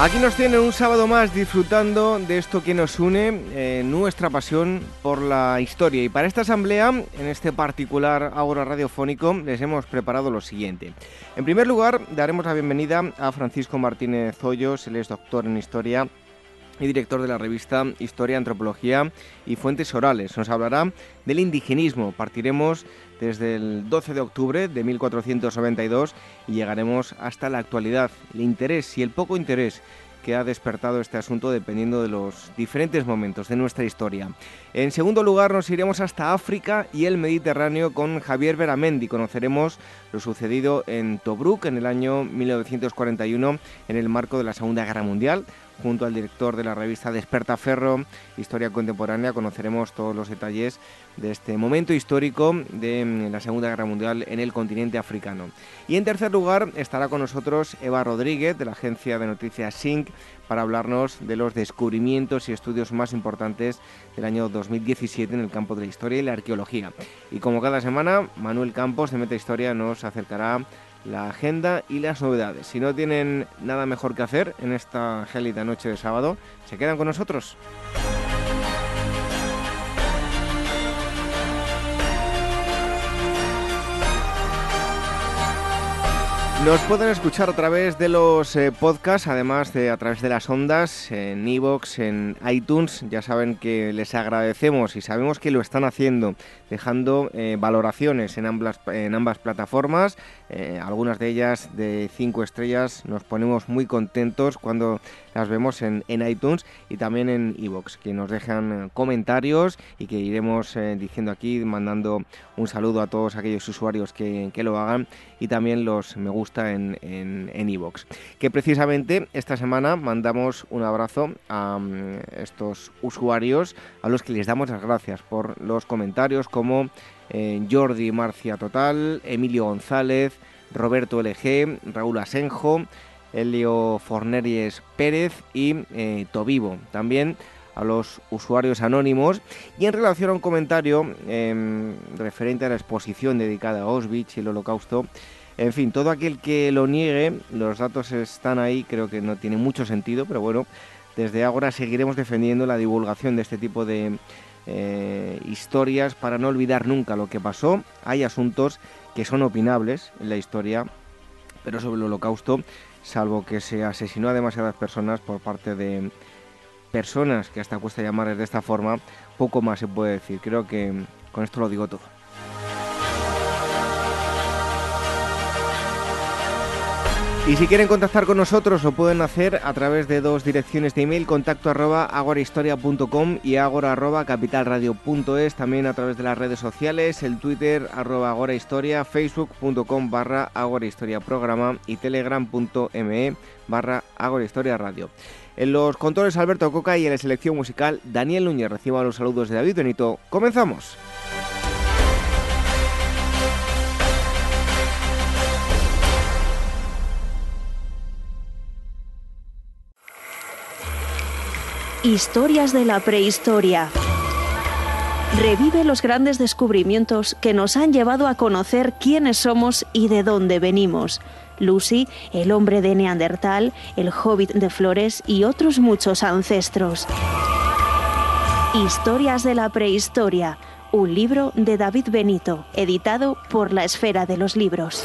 Aquí nos tienen un sábado más disfrutando de esto que nos une, eh, nuestra pasión por la historia. Y para esta asamblea, en este particular Ágora Radiofónico, les hemos preparado lo siguiente. En primer lugar, daremos la bienvenida a Francisco Martínez Hoyos, él es doctor en historia y director de la revista Historia, Antropología y Fuentes Orales. Nos hablará del indigenismo. Partiremos desde el 12 de octubre de 1492 y llegaremos hasta la actualidad. El interés y el poco interés que ha despertado este asunto dependiendo de los diferentes momentos de nuestra historia. En segundo lugar nos iremos hasta África y el Mediterráneo con Javier Beramendi. Conoceremos lo sucedido en Tobruk en el año 1941 en el marco de la Segunda Guerra Mundial. Junto al director de la revista Despertaferro, Historia Contemporánea, conoceremos todos los detalles de este momento histórico de mm, la Segunda Guerra Mundial en el continente africano. Y en tercer lugar estará con nosotros Eva Rodríguez de la agencia de noticias SYNC para hablarnos de los descubrimientos y estudios más importantes del año 2017 en el campo de la historia y la arqueología. Y como cada semana, Manuel Campos de Meta Historia nos acercará la agenda y las novedades. Si no tienen nada mejor que hacer en esta gélida noche de sábado, se quedan con nosotros. Nos pueden escuchar a través de los eh, podcasts, además de a través de las ondas, en iVoox, en iTunes. Ya saben que les agradecemos y sabemos que lo están haciendo, dejando eh, valoraciones en ambas, plataformas, eh, algunas de ellas de cinco estrellas. Nos ponemos muy contentos cuando las vemos en, iTunes y también en iVoox, que nos dejan comentarios y que iremos diciendo aquí, mandando un saludo a todos aquellos usuarios que, que lo hagan y también los me gusta en en que precisamente esta semana mandamos un abrazo a mm, estos usuarios a los que les damos las gracias por los comentarios como eh, Jordi Marcia Total, Emilio González, Roberto LG, Raúl Asenjo, Elio Forneries Pérez y eh, Tovivo. También a los usuarios anónimos y en relación a un comentario em, referente a la exposición dedicada a Auschwitz y el holocausto en fin, todo aquel que lo niegue, los datos están ahí, creo que no tiene mucho sentido, pero bueno, desde ahora seguiremos defendiendo la divulgación de este tipo de eh, historias para no olvidar nunca lo que pasó. Hay asuntos que son opinables en la historia, pero sobre el holocausto, salvo que se asesinó a demasiadas personas por parte de personas que hasta cuesta llamarles de esta forma, poco más se puede decir. Creo que con esto lo digo todo. Y si quieren contactar con nosotros lo pueden hacer a través de dos direcciones de email, contacto arroba agorahistoria.com y agora arroba capitalradio.es, también a través de las redes sociales, el Twitter arroba agorahistoria, facebook.com barra agorahistoria programa y telegram.me barra agorahistoria radio. En los controles Alberto Coca y en la selección musical Daniel Núñez. Reciban los saludos de David Benito. ¡Comenzamos! Historias de la prehistoria. Revive los grandes descubrimientos que nos han llevado a conocer quiénes somos y de dónde venimos. Lucy, el hombre de Neandertal, el hobbit de Flores y otros muchos ancestros. Historias de la prehistoria, un libro de David Benito, editado por la Esfera de los Libros.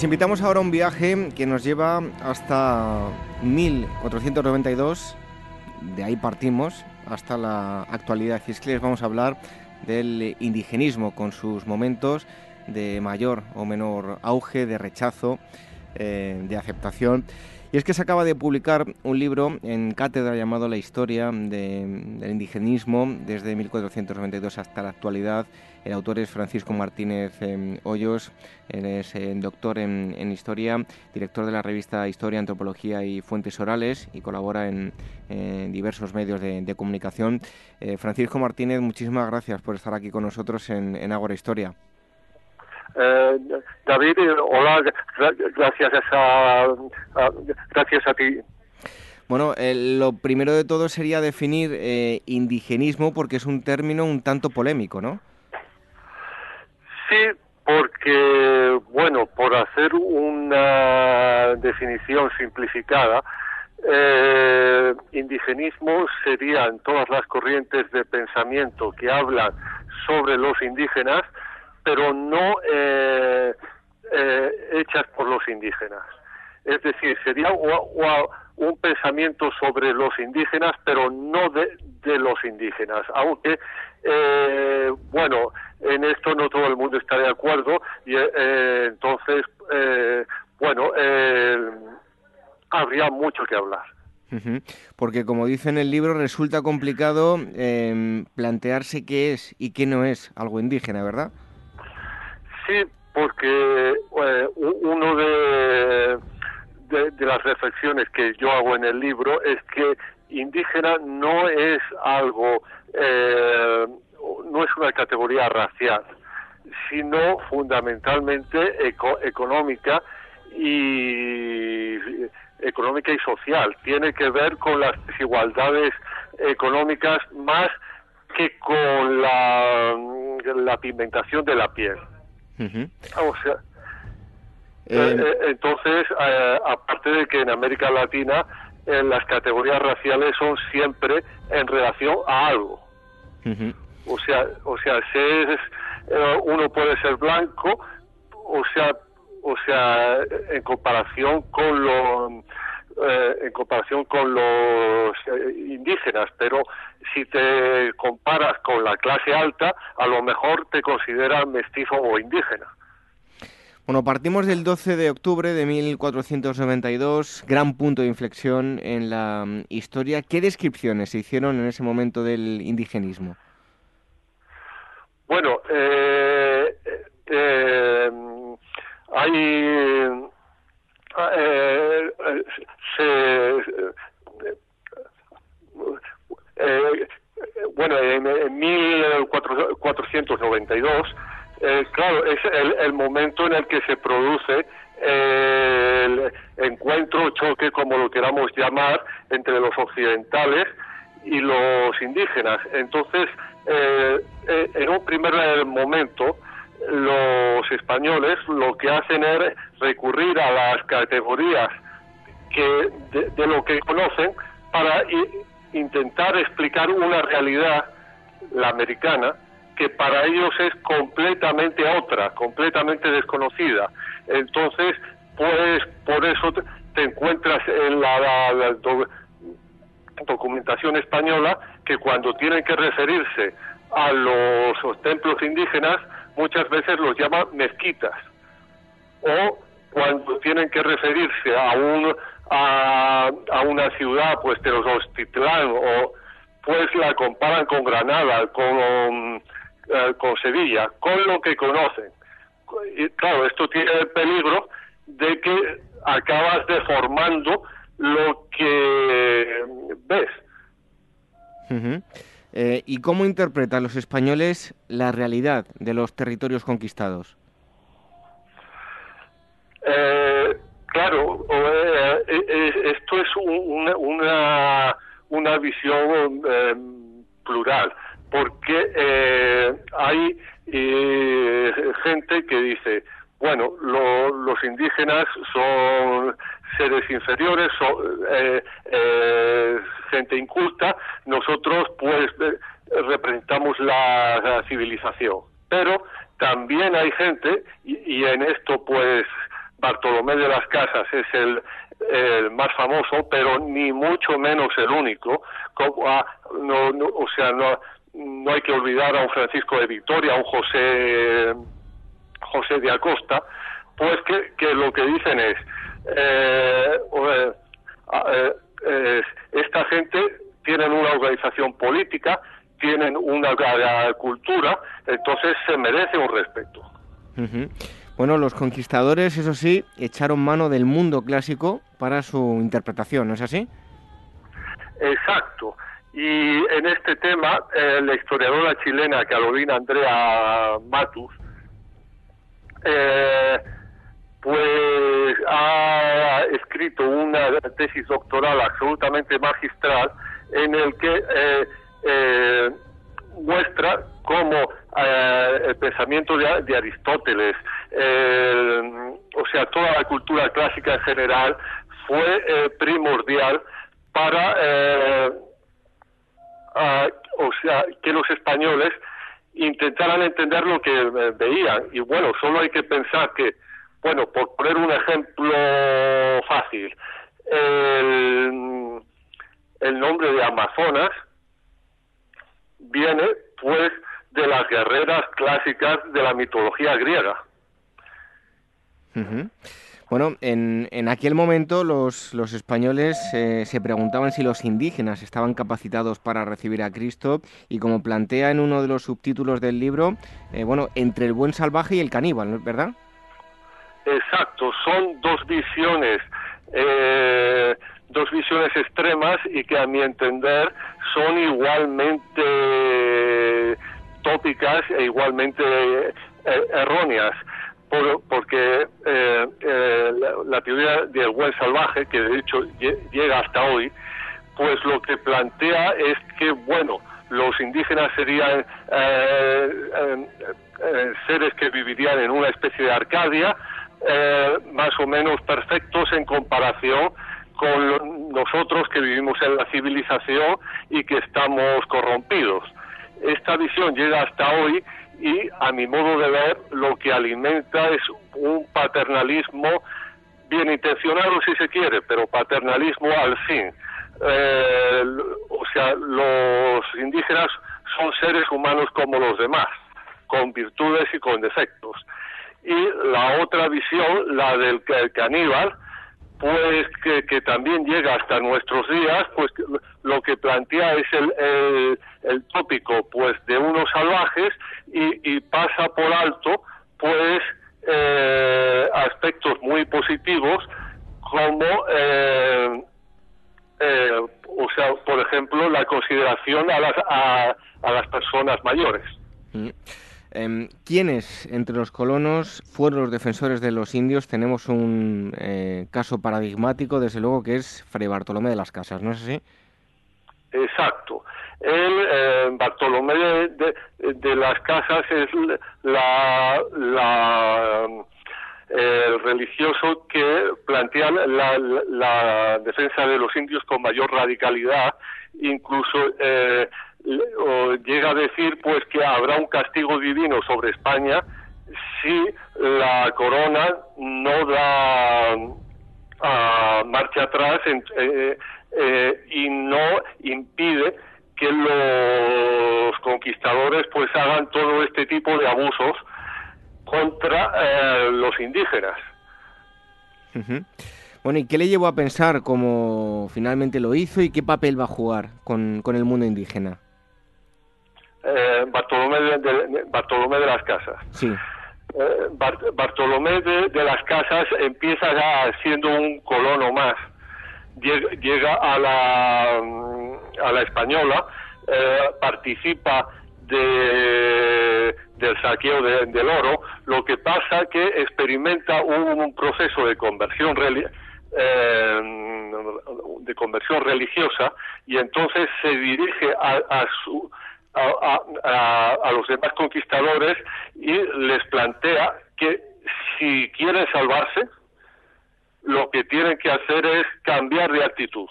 Les invitamos ahora a un viaje que nos lleva hasta 1492, de ahí partimos hasta la actualidad. Y es que les vamos a hablar del indigenismo con sus momentos de mayor o menor auge, de rechazo, eh, de aceptación. Y es que se acaba de publicar un libro en cátedra llamado La historia del indigenismo desde 1492 hasta la actualidad. El autor es Francisco Martínez em, Hoyos, él es eh, doctor en, historia, director de la revista Historia, Antropología y Fuentes Orales y colabora en, diversos medios de, comunicación. Eh, Francisco Martínez, muchísimas gracias por estar aquí con nosotros en, en Ágora Historia. Eh, David, hola, gracias a, gracias a ti. Bueno, eh, lo primero de todo sería definir eh, indigenismo porque es un término un tanto polémico, ¿no? Sí, porque, bueno, por hacer una definición simplificada, eh, indigenismo serían todas las corrientes de pensamiento que hablan sobre los indígenas pero no eh, eh, hechas por los indígenas. Es decir, sería un pensamiento sobre los indígenas, pero no de, los indígenas, aunque, eh, bueno, en esto no todo el mundo está de acuerdo, y entonces, bueno, habría mucho que hablar. Porque como dice en el libro, resulta complicado plantearse qué es y qué no es algo indígena, ¿verdad? Sí, porque eh, uno de, de, las reflexiones que yo hago en el libro es que indígena no es algo, eh, no es una categoría racial, sino fundamentalmente económica y económica y social. Tiene que ver con las desigualdades económicas más que con la, la pigmentación de la piel. O sea, eh, eh, entonces, eh, aparte de que en América Latina las categorías raciales son siempre en relación a algo. O sea, o sea, uno puede ser blanco, o sea, o sea, en comparación con los en comparación con los indígenas, pero si te comparas con la clase alta, a lo mejor te consideran mestizo o indígena. Bueno, partimos del 12 de octubre de 1492, gran punto de inflexión en la mm, historia. ¿Qué descripciones se hicieron en ese momento del indigenismo? Bueno, eh, eh, hay eh, se, eh, bueno, en, 1492, eh, claro, es el, momento en el que se produce el encuentro, choque, como lo queramos llamar, entre los occidentales y los indígenas. Entonces, eh, en un primer momento, los españoles lo que hacen es recurrir a las categorías que de, lo que conocen para intentar explicar una realidad, la americana, que para ellos es completamente otra, completamente desconocida. Entonces, pues por eso te encuentras en la, documentación española que cuando tienen que referirse a los templos indígenas, muchas veces los llaman mezquitas. O cuando tienen que referirse a un a, a una ciudad, pues de los Hostitlán, o pues la comparan con Granada, con, eh, con Sevilla, con lo que conocen. Y claro, esto tiene el peligro de que acabas deformando lo que ves. Eh, ¿Y cómo interpretan los españoles la realidad de los territorios conquistados? Eh, Claro, eh, eh, esto es una, una, una visión plural, porque hay gente que dice, bueno, los indígenas son seres inferiores, son gente inculta, nosotros pues representamos la, civilización. Pero también hay gente, y, en esto pues Bartolomé de las Casas es el, más famoso, pero ni mucho menos el único. Como, ah, no, o sea, no, no hay que olvidar a un Francisco de Victoria, a un José, José de Acosta, pues que, que lo que dicen es, eh, eh, eh, esta gente tienen una organización política, tienen una cultura, entonces se merece un respeto. Bueno, los conquistadores, eso sí, echaron mano del mundo clásico para su interpretación, ¿no es así? Exacto. Y en este tema, eh, la historiadora chilena Carolina Andrea Matus, eh, pues ha escrito una tesis doctoral absolutamente magistral en el que eh, muestra cómo el pensamiento de, Aristóteles, o sea, toda la cultura clásica en general, fue primordial para o sea, que los españoles intentaran entender lo que eh, veían. Y bueno, solo hay que pensar que, bueno, por poner un ejemplo fácil, el, el nombre de Amazonas viene pues de las guerreras clásicas de la mitología griega. Bueno, en, en aquel momento los, los españoles eh, se preguntaban si los indígenas estaban capacitados para recibir a Cristo y como plantea en uno de los subtítulos del libro, eh, bueno, entre el buen salvaje y el caníbal, ¿verdad? Exacto, son dos visiones, eh, dos visiones extremas y que a mi entender son igualmente tópicas e igualmente erróneas porque eh, eh, la, teoría del buen salvaje, que de hecho llega hasta hoy, pues lo que plantea es que, bueno, los indígenas serían eh, seres que vivirían en una especie de Arcadia, más o menos perfectos en comparación con nosotros que vivimos en la civilización y que estamos corrompidos. Esta visión llega hasta hoy y a mi modo de ver lo que alimenta es un paternalismo bien intencionado si se quiere, pero paternalismo al fin. Eh, o sea, los indígenas son seres humanos como los demás, con virtudes y con defectos. Y la otra visión, la del caníbal, pues que, también llega hasta nuestros días, pues lo que plantea es el, el, tópico pues de unos salvajes y, pasa por alto pues eh, aspectos muy positivos como eh, eh, o sea por ejemplo la consideración a las a, las personas mayores mm. Em, ¿Quiénes entre los colonos fueron los defensores de los indios? Tenemos un eh, caso paradigmático, desde luego, que es Fray Bartolomé de las Casas, ¿no es así? Exacto. El eh, Bartolomé de, las Casas es la, el religioso que plantea la, la, defensa de los indios con mayor radicalidad, incluso eh, llega a decir pues que habrá un castigo divino sobre España si la corona no da ah, marcha atrás eh, eh, y no impide que los conquistadores pues hagan todo este tipo de abusos contra eh, los indígenas. Bueno, ¿y qué le llevó a pensar cómo finalmente lo hizo y qué papel va a jugar con, con el mundo indígena? Eh, Bartolomé, de, Bartolomé de las Casas. Sí. Eh, Bartolomé de, las Casas empieza ya siendo un colono más. Llega, a la, mm, a la española, eh, participa de, del saqueo del oro, lo que pasa que experimenta un, proceso de conversión de conversión religiosa y entonces se dirige a su a, los demás conquistadores y les plantea que si quieren salvarse, lo que tienen que hacer es cambiar de actitud.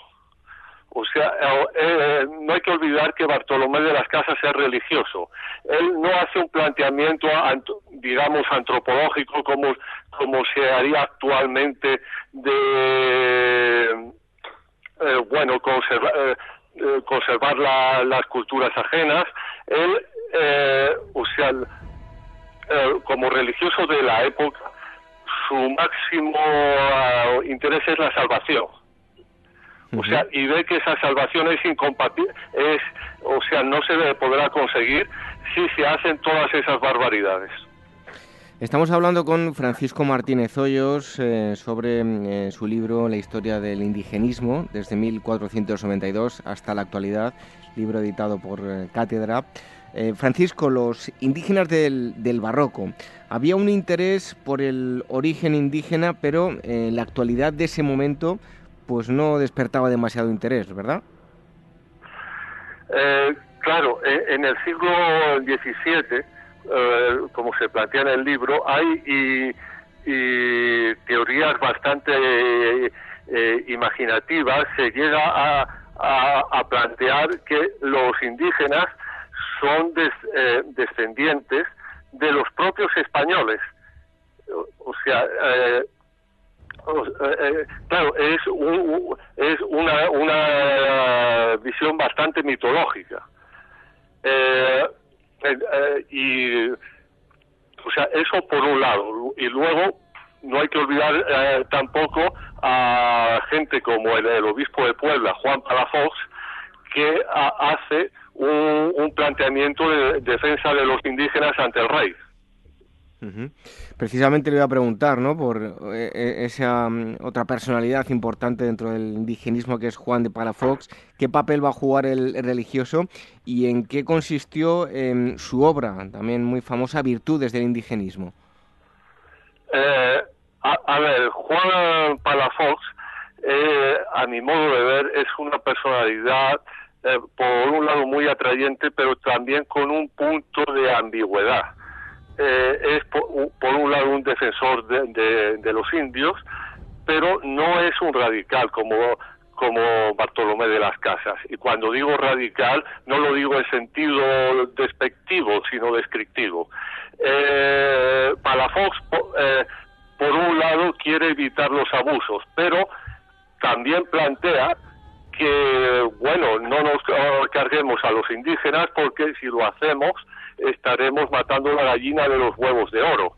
O sea, eh, eh, no hay que olvidar que Bartolomé de las Casas es religioso. Él no hace un planteamiento, digamos, antropológico como, como se haría actualmente de eh, bueno conservar conservar las culturas ajenas él o sea como religioso de la época su máximo interés es la salvación o sea, y ve que esa salvación es incompatible, es, o sea, no se podrá conseguir si se hacen todas esas barbaridades. Estamos hablando con Francisco Martínez Hoyos eh, sobre eh, su libro La historia del indigenismo desde 1492 hasta la actualidad, libro editado por eh, Cátedra. Francisco, los indígenas del, del, barroco, había un interés por el origen indígena, pero la actualidad de ese momento pues no despertaba demasiado interés, ¿verdad? Claro, en el siglo XVII, eh, como se plantea en el libro, hay teorías bastante eh, imaginativas, se llega a, plantear que los indígenas son descendientes de los propios españoles. O, sea, eh, eh, claro, es, es una, una visión bastante mitológica. Eh, y, o sea, eso por un lado. Y luego, no hay que olvidar tampoco a gente como el, obispo de Puebla, Juan Palafox, que hace un, un planteamiento de defensa de los indígenas ante el rey. Precisamente le voy a preguntar, ¿no? Por eh, eh, esa mm, otra personalidad importante dentro del indigenismo que es Juan de Palafox, qué papel va a jugar el, religioso y en qué consistió en su obra, también muy famosa, Virtudes del indigenismo. Eh, a, ver, Juan Palafox, a mi modo de ver, es una personalidad por un lado muy atrayente, pero también con un punto de ambigüedad eh, es por, un lado un defensor de, los indios, pero no es un radical como como Bartolomé de las Casas. Y cuando digo radical, no lo digo en sentido despectivo, sino descriptivo. Eh, Palafox, eh, por un lado, quiere evitar los abusos, pero también plantea que, bueno, no nos carguemos a los indígenas porque si lo hacemos, estaremos matando la gallina de los huevos de oro.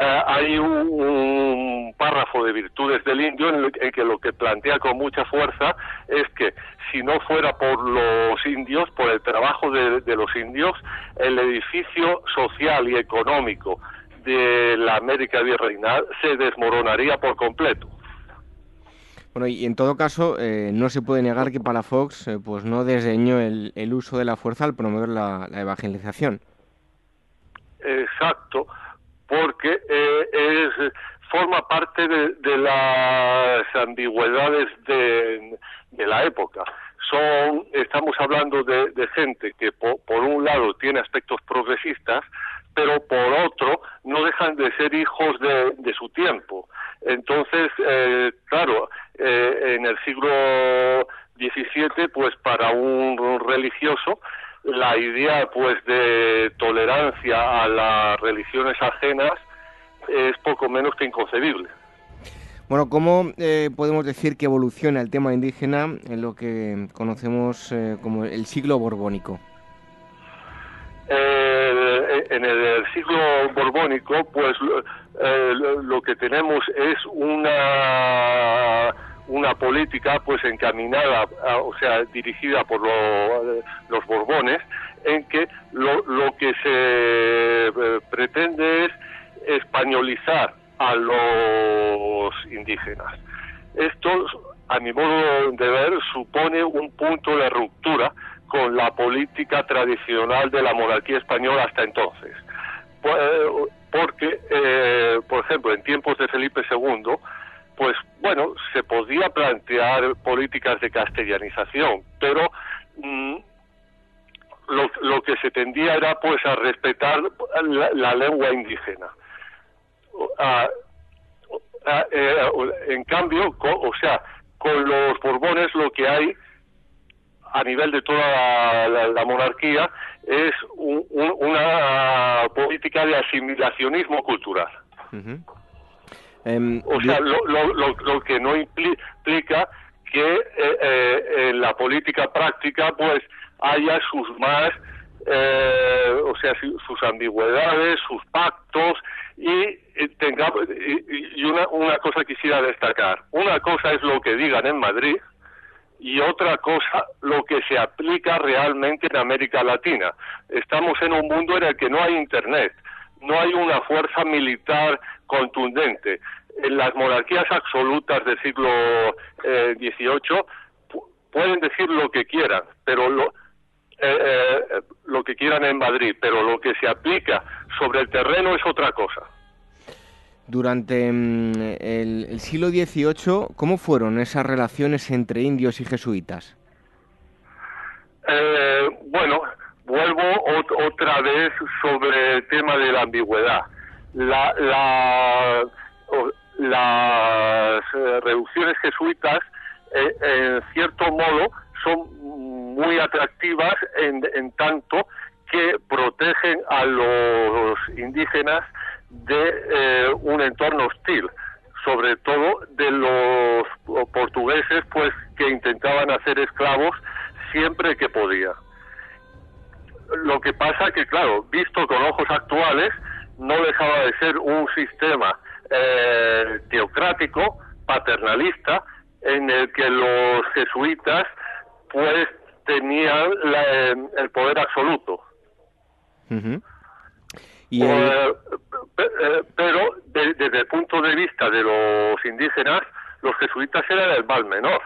Eh, hay un, párrafo de virtudes del indio en el, que lo que plantea con mucha fuerza es que si no fuera por los indios, por el trabajo de, los indios, el edificio social y económico de la América virreinal se desmoronaría por completo. Bueno, y en todo caso, eh, no se puede negar que Palafox eh, pues no desdeñó el, el, uso de la fuerza al promover la, evangelización. Exacto, porque eh, es, forma parte de, las ambigüedades de, la época. Son, estamos hablando de, gente que por, un lado tiene aspectos progresistas, pero por otro no dejan de ser hijos de, su tiempo. Entonces, eh, claro, eh, en el siglo XVII, pues para un religioso, la idea pues de tolerancia a las religiones ajenas es poco menos que inconcebible. Bueno, ¿cómo eh, podemos decir que evoluciona el tema indígena en lo que conocemos como el siglo borbónico? En el siglo borbónico, pues eh, lo que tenemos es una una política pues encaminada, o sea, dirigida por los Borbones, en que lo, lo que se eh, pretende es españolizar a los indígenas. Esto, a mi modo de ver, supone un punto de ruptura con la política tradicional de la monarquía española hasta entonces. Pues, porque, eh, por ejemplo, en tiempos de Felipe II, pues bueno, se podía plantear políticas de castellanización, pero mm, lo, que se tendía era pues a respetar la, lengua indígena. Eh, en cambio, o sea, con los Borbones lo que hay a nivel de toda la, monarquía es una política de asimilacionismo cultural. Em, o sea, lo, lo, lo, que no implica que en la política práctica pues haya sus más eh, o sea, sus ambigüedades, sus pactos y, tenga, y, una, una cosa quisiera destacar. Una cosa es lo que digan en Madrid y otra cosa lo que se aplica realmente en América Latina. Estamos en un mundo en el que no hay Internet, no hay una fuerza militar contundente. En las monarquías absolutas del siglo XVIII eh, pueden decir lo que quieran, pero lo, eh, eh, lo que quieran en Madrid, pero lo que se aplica sobre el terreno es otra cosa. Durante mm, el, siglo XVIII, ¿cómo fueron esas relaciones entre indios y jesuitas? Eh, bueno, vuelvo otra vez sobre el tema de la ambigüedad. La, las reducciones jesuitas, en cierto modo, son muy atractivas en, tanto que protegen a los indígenas de eh, un entorno hostil, sobre todo de los portugueses, pues que intentaban hacer esclavos siempre que podía. Lo que pasa que, claro, visto con ojos actuales, no dejaba de ser un sistema eh, teocrático, paternalista, en el que los jesuitas pues tenían eh, el poder absoluto. Y eh, eh, pero desde el punto de vista de los indígenas, los jesuitas eran el mal menor.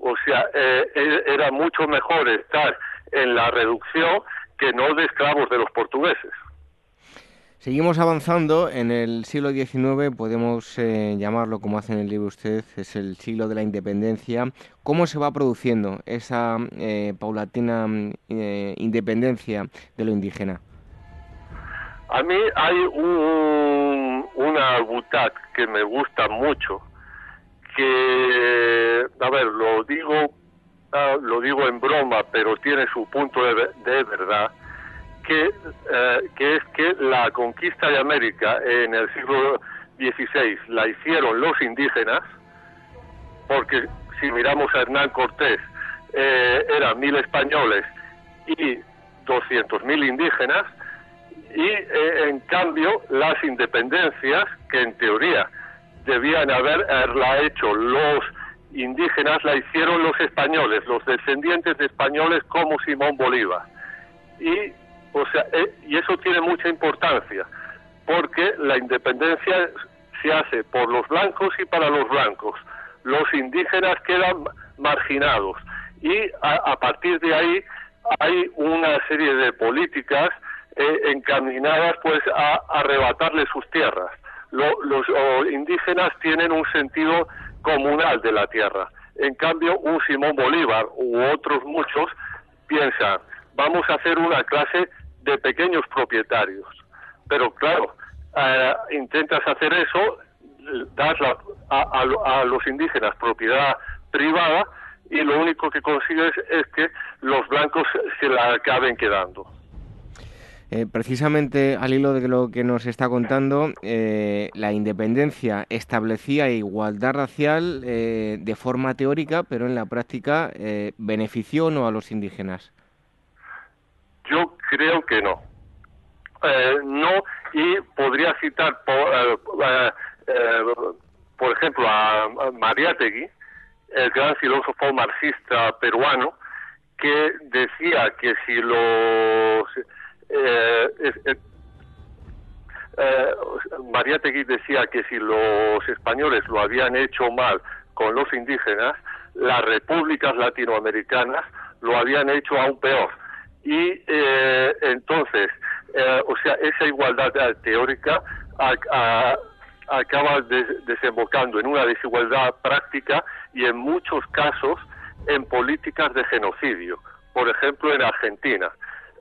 O sea, e, era mucho mejor estar en la reducción que no de esclavos de los portugueses. Seguimos avanzando. En el siglo XIX, podemos eh, llamarlo como hace en el libro usted, es el siglo de la independencia. ¿Cómo se va produciendo esa eh, paulatina eh, independencia de lo indígena? A mí hay un, una butac que me gusta mucho, que, a ver, lo digo, ah, lo digo en broma, pero tiene su punto de verdad que, eh, que es que la conquista de América en el siglo XVI la hicieron los indígenas, porque si miramos a Hernán Cortés, eh, eran mil españoles y doscientos mil indígenas, y eh, en cambio las independencias, que en teoría debían haberla hecho los indígenas, la hicieron los españoles, los descendientes de españoles como Simón Bolívar. Y o sea, eh, y eso tiene mucha importancia, porque la independencia se hace por los blancos y para los blancos. Los indígenas quedan marginados y a, partir de ahí hay una serie de políticas eh, encaminadas pues a, arrebatarle sus tierras. los indígenas tienen un sentido comunal de la tierra. En cambio, un Simón Bolívar u otros muchos piensan, vamos a hacer una clase de pequeños propietarios. Pero claro, eh, intentas hacer eso, das a, los indígenas propiedad privada y lo único que consigues es que los blancos se la acaben quedando. Eh, precisamente al hilo de lo que nos está contando, eh, la independencia establecía igualdad racial de forma teórica, pero en la práctica benefició o no a los indígenas. Yo creo que no. Eh, no, y podría citar, por, eh, eh, por ejemplo, a, Mariátegui, el gran filósofo marxista peruano, que decía que si los... Mariátegui decía que si los españoles lo habían hecho mal con los indígenas, las repúblicas latinoamericanas lo habían hecho aún peor y eh, entonces, eh, o sea, esa igualdad teórica acaba desembocando en una desigualdad práctica y en muchos casos en políticas de genocidio. Por ejemplo, en Argentina.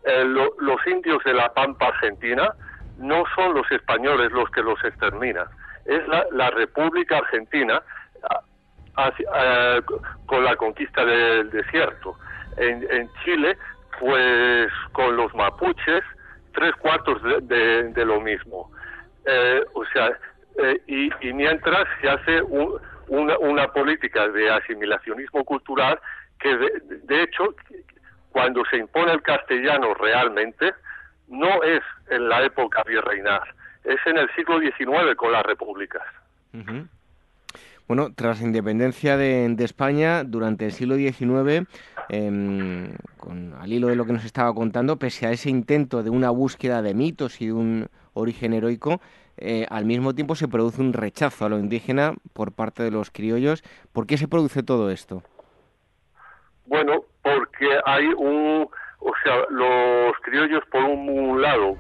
Eh, los indios de la Pampa Argentina no son los españoles los que los exterminan, es la, República Argentina con la conquista del desierto. En, en Chile pues con los mapuches, tres cuartos de, lo mismo. Eh, o sea, Eh, y, mientras se hace una, política de asimilacionismo cultural que, de, hecho, cuando se impone el castellano realmente, no es en la época virreinal, es en el siglo XIX con las repúblicas. Bueno, tras la independencia de, España, durante el siglo XIX, em, con, al hilo de lo que nos estaba contando, pese a ese intento de una búsqueda de mitos y de un origen heroico, eh, al mismo tiempo se produce un rechazo a lo indígena por parte de los criollos. ¿Por qué se produce todo esto? Bueno, porque hay un, o sea, los criollos por un lado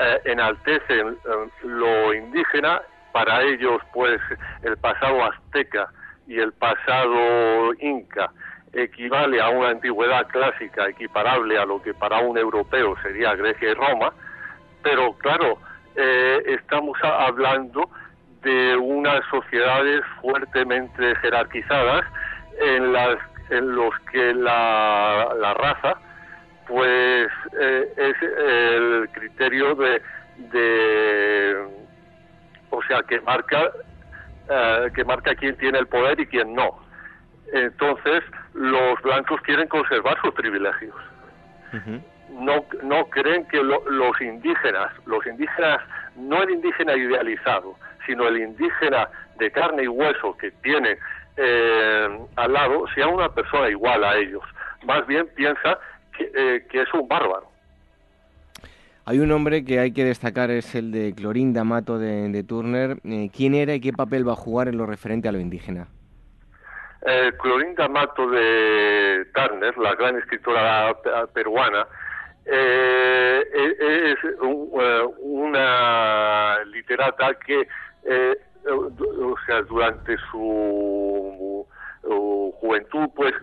eh, enaltecen eh, lo indígena para ellos pues el pasado azteca y el pasado inca equivale a una antigüedad clásica equiparable a lo que para un europeo sería Grecia y Roma, pero claro, eh, estamos hablando de unas sociedades fuertemente jerarquizadas en las en los que la, la raza pues eh, es el criterio de, de o sea, que marca eh, que marca quién tiene el poder y quién no. Entonces, los blancos quieren conservar sus privilegios. No, no creen que los indígenas, los indígenas, no el indígena idealizado, sino el indígena de carne y hueso que tiene eh, al lado, sea una persona igual a ellos. Más bien piensa que, eh, que es un bárbaro. Hay un nombre que hay que destacar, es el de Clorinda Mato de, Turner. Eh, ¿Quién era y qué papel va a jugar en lo referente a lo indígena? Eh, Clorinda Mato de Turner, la gran escritora peruana, eh, e, es una literata que, o sea, durante su juventud, pues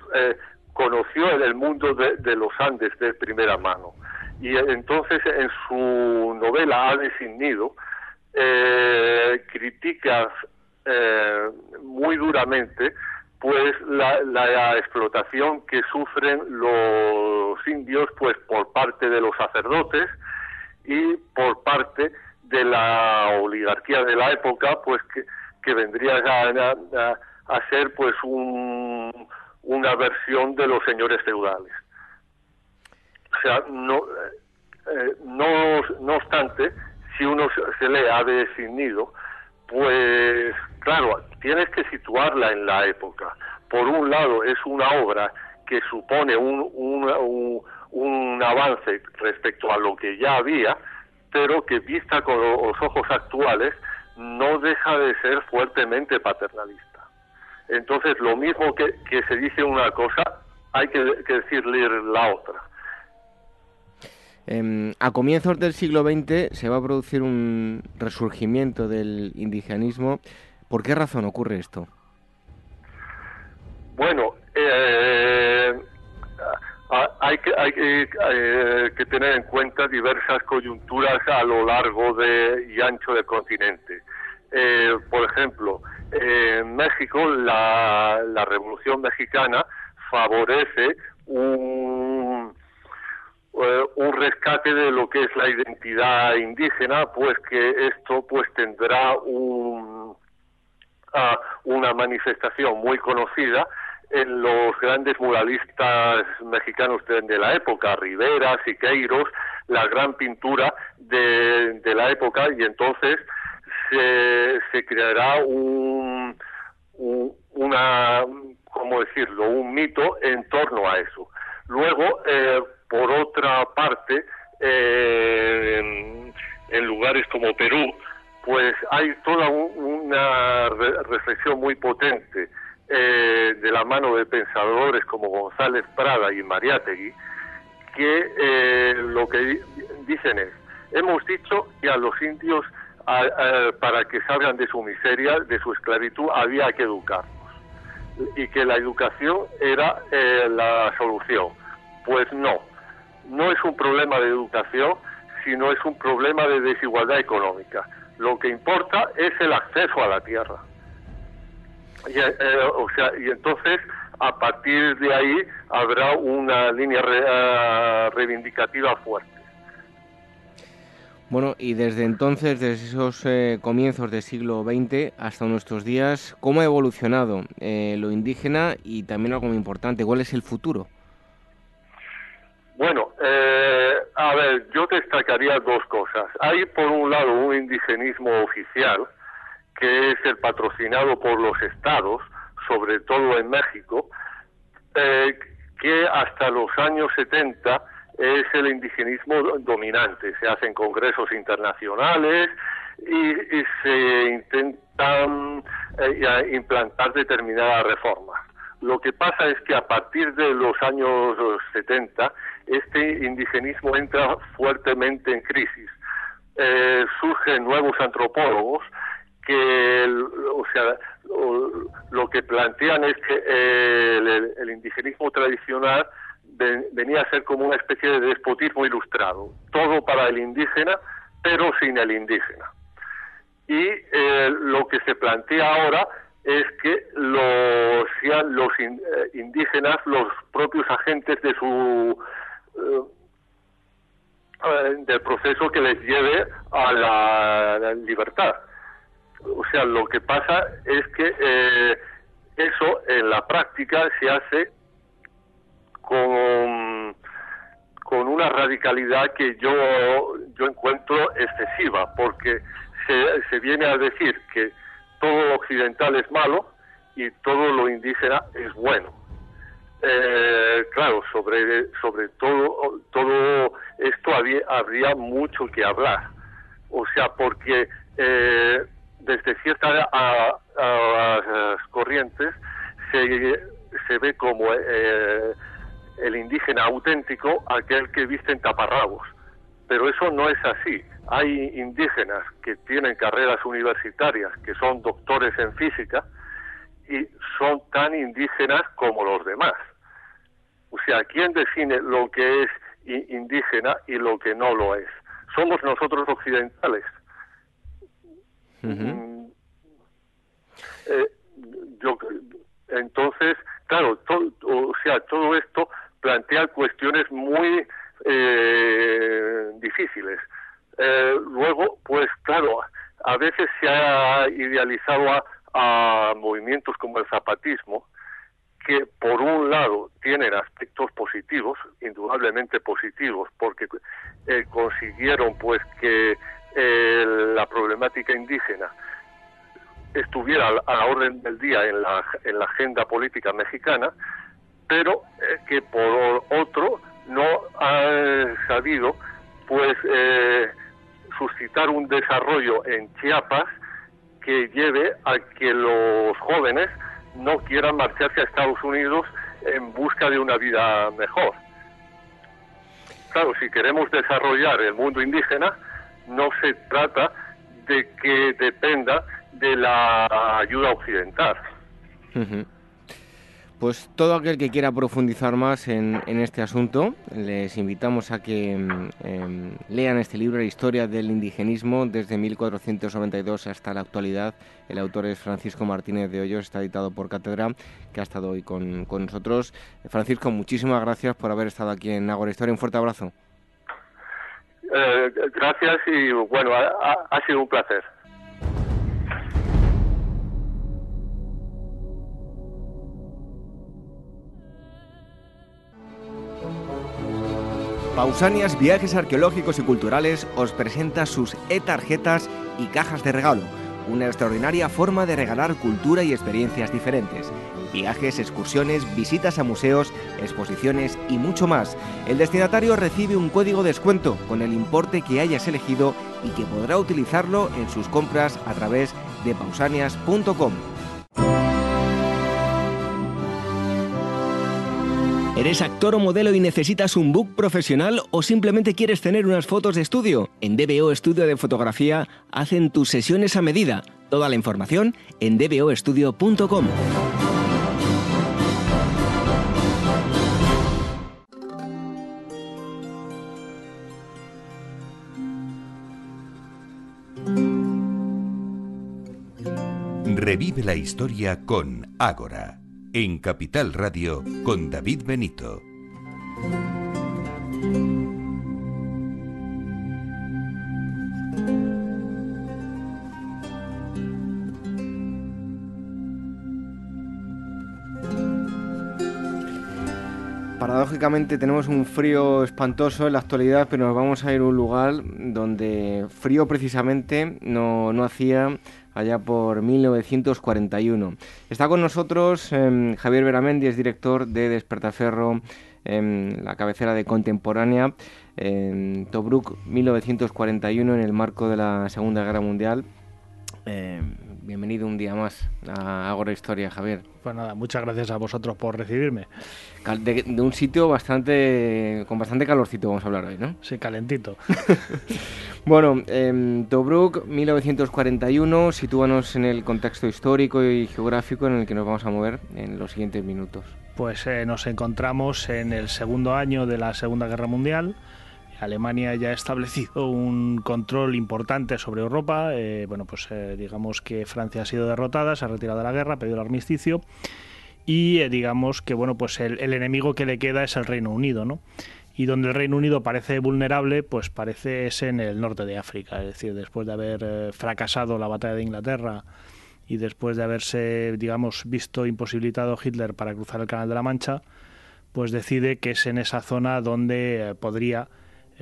conoció en el mundo de los Andes de primera mano. Y entonces en su novela Ave sin nido eh, critica eh, muy duramente pues la, explotación que sufren los indios pues por parte de los sacerdotes y por parte de la oligarquía de la época pues que, vendría a, a, ser pues un, una versión de los señores feudales o sea, no, eh, no, no obstante, si uno se lee Ave sin nido, pues claro, tienes que situarla en la época. Por un lado, es una obra que supone un, un, un, avance respecto a lo que ya había, pero que vista con los ojos actuales no deja de ser fuertemente paternalista. Entonces, lo mismo que, que se dice una cosa, hay que, que decirle la otra. Em, a comienzos del siglo XX se va a producir un resurgimiento del indigenismo. ¿Por qué razón ocurre esto? Bueno, eh, hay, que, hay eh, que, tener en cuenta diversas coyunturas a lo largo de, y ancho del continente. Eh, por ejemplo, en México la, la Revolución Mexicana favorece un eh, un rescate de lo que es la identidad indígena, pues que esto pues tendrá un, ah, una manifestación muy conocida en los grandes muralistas mexicanos de, la época, Rivera, Siqueiros, la gran pintura de, la época y entonces se, se creará un, un, una, ¿cómo decirlo?, un mito en torno a eso. Luego, eh, por otra parte, eh, en, lugares como Perú, pues hay toda una reflexión muy potente eh, de la mano de pensadores como González Prada y Mariátegui, que eh, lo que dicen es, hemos dicho que a los indios para que salgan de su miseria, de su esclavitud, había que educarlos y que la educación era la solución. Pues no, no es un problema de educación, sino es un problema de desigualdad económica. Lo que importa es el acceso a la tierra. Y, eh, o sea, y entonces, a partir de ahí, habrá una línea eh, reivindicativa fuerte. Bueno, y desde entonces, desde esos eh, comienzos del siglo XX hasta nuestros días, ¿cómo ha evolucionado eh, lo indígena y también algo muy importante, cuál es el futuro? Bueno, eh, a ver, yo destacaría dos cosas. Hay por un lado un indigenismo oficial, que es el patrocinado por los estados, sobre todo en México, que hasta los años 70 es el indigenismo dominante. Se hacen congresos internacionales y, se intentan eh, implantar determinadas reformas. Lo que pasa es que a partir de los años 70 este indigenismo entra fuertemente en crisis. Eh, surgen nuevos antropólogos que, o sea, lo, que plantean es que el indigenismo tradicional venía a ser como una especie de despotismo ilustrado, todo para el indígena, pero sin el indígena. Y eh, lo que se plantea ahora es que los, sean los eh, indígenas los propios agentes de su eh, del proceso que les lleve a la, libertad. O sea, lo que pasa es que eso en la práctica se hace con, con una radicalidad que yo, yo encuentro excesiva, porque se, se viene a decir que todo lo occidental es malo y todo lo indígena es bueno. Eh, claro, sobre, sobre todo, todo esto había, habría mucho que hablar. O sea, porque eh, desde ciertas corrientes se, se ve como eh, el indígena auténtico aquel que viste en taparrabos. Pero eso no es así. Hay indígenas que tienen carreras universitarias, que son doctores en física, y son tan indígenas como los demás. O sea, ¿quién define lo que es indígena y lo que no lo es? Somos nosotros occidentales. Eh, entonces, claro, o sea, todo esto plantea cuestiones muy eh, difíciles. Eh, luego, pues claro, a veces se ha idealizado a, movimientos como el zapatismo, que por un lado tienen aspectos positivos, indudablemente positivos, porque eh, consiguieron pues que la problemática indígena estuviera a la orden del día en la, en la agenda política mexicana, pero eh, que por otro no ha sabido pues eh, suscitar un desarrollo en Chiapas que lleve a que los jóvenes no quieran marcharse a Estados Unidos en busca de una vida mejor. Claro, si queremos desarrollar el mundo indígena, no se trata de que dependa de la ayuda occidental. Pues todo aquel que quiera profundizar más en, este asunto, les invitamos a que mm, em, lean este libro, La historia del indigenismo desde 1492 hasta la actualidad. El autor es Francisco Martínez de Hoyos, está editado por Cátedra, que ha estado hoy con, nosotros. Francisco, muchísimas gracias por haber estado aquí en Agora Historia. Un fuerte abrazo. Eh, gracias y bueno, ha sido un placer. Pausanias Viajes Arqueológicos y Culturales os presenta sus e-tarjetas y cajas de regalo, una extraordinaria forma de regalar cultura y experiencias diferentes. Viajes, excursiones, visitas a museos, exposiciones y mucho más. El destinatario recibe un código de descuento con el importe que hayas elegido y que podrá utilizarlo en sus compras a través de pausanias.com. ¿Eres actor o modelo y necesitas un book profesional o simplemente quieres tener unas fotos de estudio? En DBO Estudio de Fotografía hacen tus sesiones a medida. Toda la información en dboestudio.com. la historia con Ágora, en Capital Radio con David Benito. Paradójicamente tenemos un frío espantoso en la actualidad, pero nos vamos a ir a un lugar donde frío precisamente no, no hacía allá por 1941. Está con nosotros em, Javier Veramendi, es director de Despertaferro, en la cabecera de Contemporánea, en Tobruk 1941 en el marco de la Segunda Guerra Mundial. Bienvenido un día más a Agora Historia, Javier. Pues nada, muchas gracias a vosotros por recibirme. De, un sitio bastante con bastante calorcito vamos a hablar hoy, ¿no? Sí, calentito. bueno, eh, Tobruk, 1941, sitúanos en el contexto histórico y geográfico en el que nos vamos a mover en los siguientes minutos. Pues eh, nos encontramos en el segundo año de la Segunda Guerra Mundial. Alemania ya ha establecido un control importante sobre Europa. Eh, bueno, pues eh, digamos que Francia ha sido derrotada, se ha retirado de la guerra, ha pedido el armisticio y eh, digamos que bueno, pues el, enemigo que le queda es el Reino Unido, ¿no? Y donde el Reino Unido parece vulnerable, pues parece es en el norte de África, es decir, después de haber fracasado la batalla de Inglaterra y después de haberse, digamos, visto imposibilitado Hitler para cruzar el Canal de la Mancha, pues decide que es en esa zona donde podría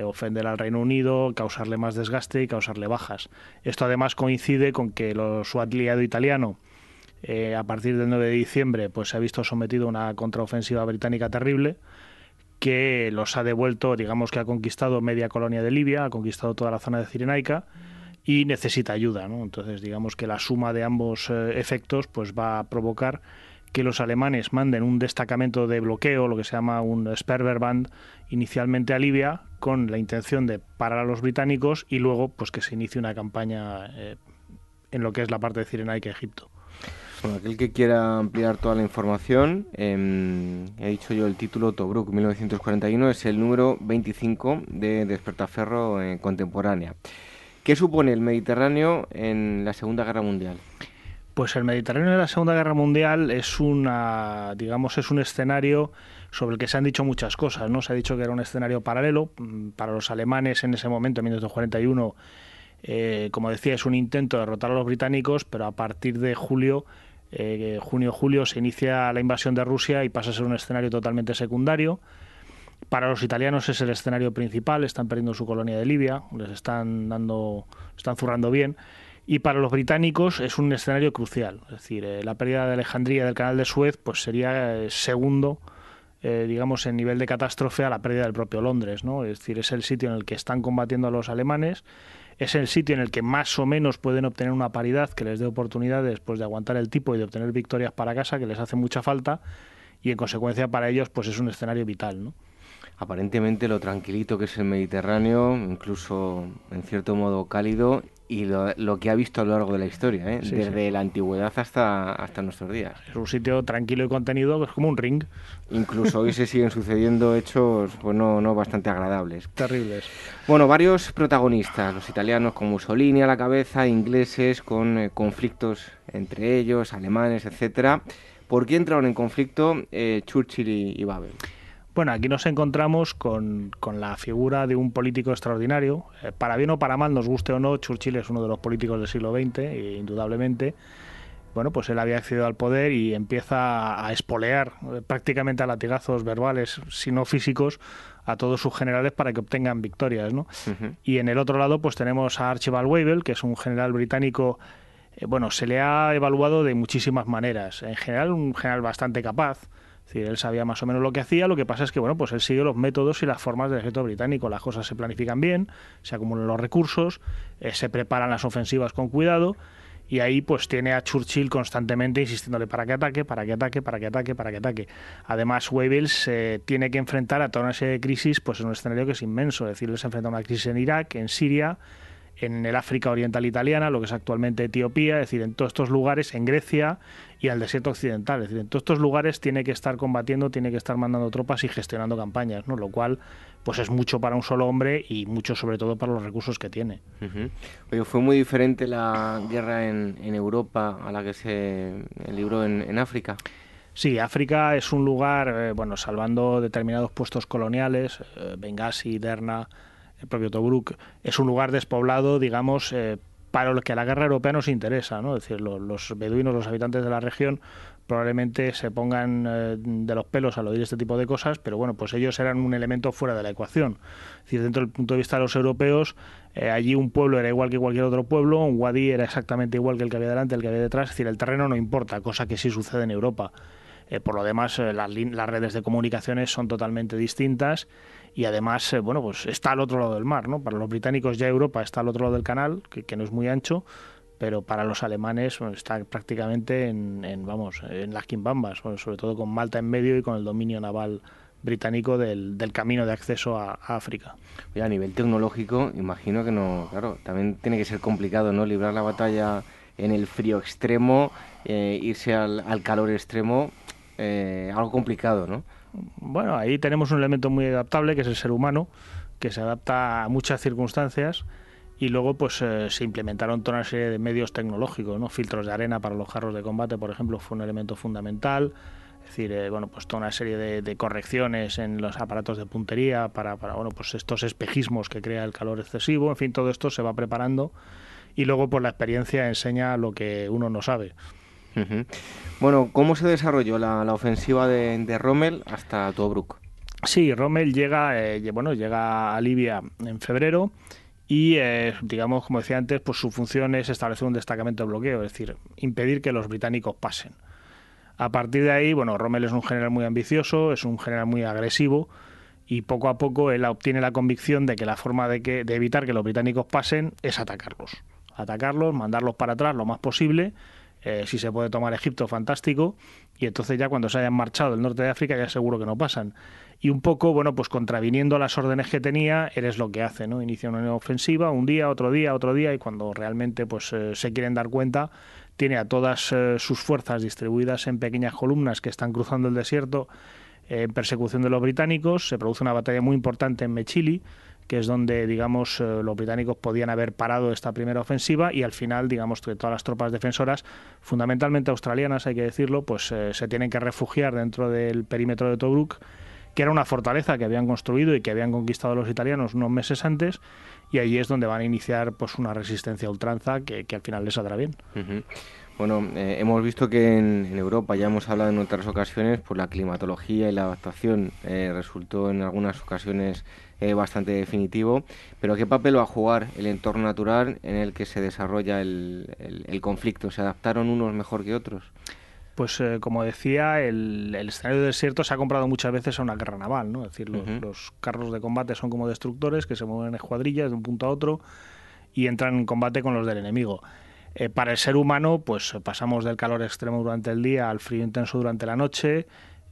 ofender al Reino Unido, causarle más desgaste y causarle bajas. Esto además coincide con que su aliado italiano, eh, a partir del 9 de diciembre, pues se ha visto sometido a una contraofensiva británica terrible que los ha devuelto, digamos que ha conquistado media colonia de Libia, ha conquistado toda la zona de Cirenaica y necesita ayuda. Entonces, digamos que la suma de ambos eh, efectos pues va a provocar que los alemanes manden un destacamento de bloqueo, lo que se llama un Sperberband, inicialmente a Libia, con la intención de parar a los británicos y luego pues que se inicie una campaña eh, en lo que es la parte de Cirenaica, Egipto. Bueno, aquel que quiera ampliar toda la información, em, he dicho yo el título Tobruk 1941, es el número 25 de Despertaferro en contemporánea. ¿Qué supone el Mediterráneo en la Segunda Guerra Mundial? Pues el Mediterráneo de la Segunda Guerra Mundial es una, digamos, es un escenario sobre el que se han dicho muchas cosas, ¿no? Se ha dicho que era un escenario paralelo mm, para los alemanes en ese momento, en 1941. Eh, como decía, es un intento de derrotar a los británicos, pero a partir de julio, eh, junio-julio, se inicia la invasión de Rusia y pasa a ser un escenario totalmente secundario. Para los italianos es el escenario principal, están perdiendo su colonia de Libia, les están dando, están zurrando bien y para los británicos es un escenario crucial. Es decir, eh, la pérdida de Alejandría del canal de Suez pues sería eh, segundo, eh, digamos, en nivel de catástrofe a la pérdida del propio Londres. ¿no? Es decir, es el sitio en el que están combatiendo a los alemanes, es el sitio en el que más o menos pueden obtener una paridad que les dé oportunidades después de aguantar el tipo y de obtener victorias para casa, que les hace mucha falta, y en consecuencia para ellos pues es un escenario vital. ¿no? Aparentemente lo tranquilito que es el Mediterráneo, incluso en cierto modo cálido, y lo, que ha visto a lo largo de la historia, ¿eh? desde la antigüedad hasta, hasta nuestros días. Es un sitio tranquilo y contenido, es como un ring. Incluso hoy se siguen sucediendo hechos pues no, no bastante agradables. Terribles. Bueno, varios protagonistas, los italianos con Mussolini a la cabeza, ingleses con eh, conflictos entre ellos, alemanes, etcétera. ¿Por qué entraron en conflicto eh, Churchill y Babel? Bueno, aquí nos encontramos con, la figura de un político extraordinario. Eh, para bien o para mal, nos guste o no, Churchill es uno de los políticos del siglo XX, indudablemente. Bueno, pues él había accedido al poder y empieza a espolear eh, prácticamente a latigazos verbales, si no físicos, a todos sus generales para que obtengan victorias, ¿no? Y en el otro lado, pues tenemos a Archibald Wavell, que es un general británico eh, bueno, se le ha evaluado de muchísimas maneras. En general, un general bastante capaz, él sabía más o menos lo que hacía, lo que pasa es que, bueno, pues él sigue los métodos y las formas del ejército británico. Las cosas se planifican bien, se acumulan los recursos, eh, se preparan las ofensivas con cuidado y ahí pues tiene a Churchill constantemente insistiéndole para que ataque, para que ataque, para que ataque, para que ataque. Además, Wavell se tiene que enfrentar a toda una serie de crisis pues en un escenario que es inmenso, es decir, él se enfrenta a una crisis en Irak, en Siria, en el África Oriental Italiana, lo que es actualmente Etiopía, es decir, en todos estos lugares, en Grecia y en el desierto occidental. Es decir, en todos estos lugares tiene que estar combatiendo, tiene que estar mandando tropas y gestionando campañas, ¿no? Lo cual, pues es mucho para un solo hombre y mucho sobre todo para los recursos que tiene. fue muy diferente la guerra en, Europa a la que se libró en, África. Sí, África es un lugar, eh, bueno, salvando determinados puestos coloniales, eh, Benghazi, Derna, el propio Tobruk, es un lugar despoblado, digamos, eh, para lo que a la guerra europea nos interesa, ¿no? Es decir, los, beduinos, los habitantes de la región, probablemente se pongan eh, de los pelos al oír este tipo de cosas, pero bueno, pues ellos eran un elemento fuera de la ecuación. Es dentro del punto de vista de los europeos, eh, allí un pueblo era igual que cualquier otro pueblo, un wadi era exactamente igual que el que había delante, el que había detrás, es decir, el terreno no importa, cosa que sí sucede en Europa. Eh, por lo demás, las, las, redes de comunicaciones son totalmente distintas y además, bueno, pues está al otro lado del mar, ¿no? Para los británicos ya Europa está al otro lado del canal, que, que no es muy ancho, pero para los alemanes está prácticamente en, vamos en las quimbambas, sobre todo con Malta en medio y con el dominio naval británico del, camino de acceso a, África. a nivel tecnológico, imagino que no, claro, también tiene que ser complicado, ¿no? Librar la batalla en el frío extremo, eh, irse al, calor extremo, eh, algo complicado, ¿no? Bueno, ahí tenemos un elemento muy adaptable que es el ser humano, que se adapta a muchas circunstancias y luego pues eh, se implementaron toda una serie de medios tecnológicos, ¿no? filtros de arena para los jarros de combate, por ejemplo, fue un elemento fundamental. Es decir, eh, bueno, pues toda una serie de, correcciones en los aparatos de puntería para, para, bueno, pues estos espejismos que crea el calor excesivo. En fin, todo esto se va preparando y luego pues la experiencia enseña lo que uno no sabe. Bueno, ¿cómo se desarrolló la, ofensiva de, Rommel hasta Tobruk? Sí, Rommel llega, eh, bueno, llega a Libia en febrero y eh, digamos, como decía antes, pues su función es establecer un destacamento de bloqueo, es decir, impedir que los británicos pasen. A partir de ahí, bueno, Rommel es un general muy ambicioso, es un general muy agresivo y poco a poco él obtiene la convicción de que la forma de, que, de evitar que los británicos pasen es atacarlos. Atacarlos, mandarlos para atrás lo más posible. Eh, si se puede tomar Egipto, fantástico. Y entonces ya cuando se hayan marchado del norte de África ya seguro que no pasan y un poco, bueno, pues contraviniendo las órdenes que tenía, eres lo que hace, ¿no? Inicia una ofensiva, un día, otro día, otro día, y cuando realmente pues eh, se quieren dar cuenta, tiene a todas eh, sus fuerzas distribuidas en pequeñas columnas que están cruzando el desierto en persecución de los británicos, se produce una batalla muy importante en Mechili, que es donde, digamos, los británicos podían haber parado esta primera ofensiva y al final, digamos, que todas las tropas defensoras, fundamentalmente australianas, hay que decirlo, pues se tienen que refugiar dentro del perímetro de Tobruk que era una fortaleza que habían construido y que habían conquistado los italianos unos meses antes, y allí es donde van a iniciar pues una resistencia a ultranza que, al final les saldrá bien. Bueno, eh, hemos visto que en, Europa, ya hemos hablado en otras ocasiones, pues la climatología y la adaptación eh, resultó en algunas ocasiones eh, bastante definitivo, pero ¿qué papel va a jugar el entorno natural en el que se desarrolla el conflicto? ¿Se adaptaron unos mejor que otros? pues eh, como decía, el, escenario de desierto se ha comprado muchas veces a una guerra naval, ¿no? Es decir, los, carros de combate son como destructores que se mueven en escuadrillas de un punto a otro y entran en combate con los del enemigo. Eh, para el ser humano, pues pasamos del calor extremo durante el día al frío intenso durante la noche.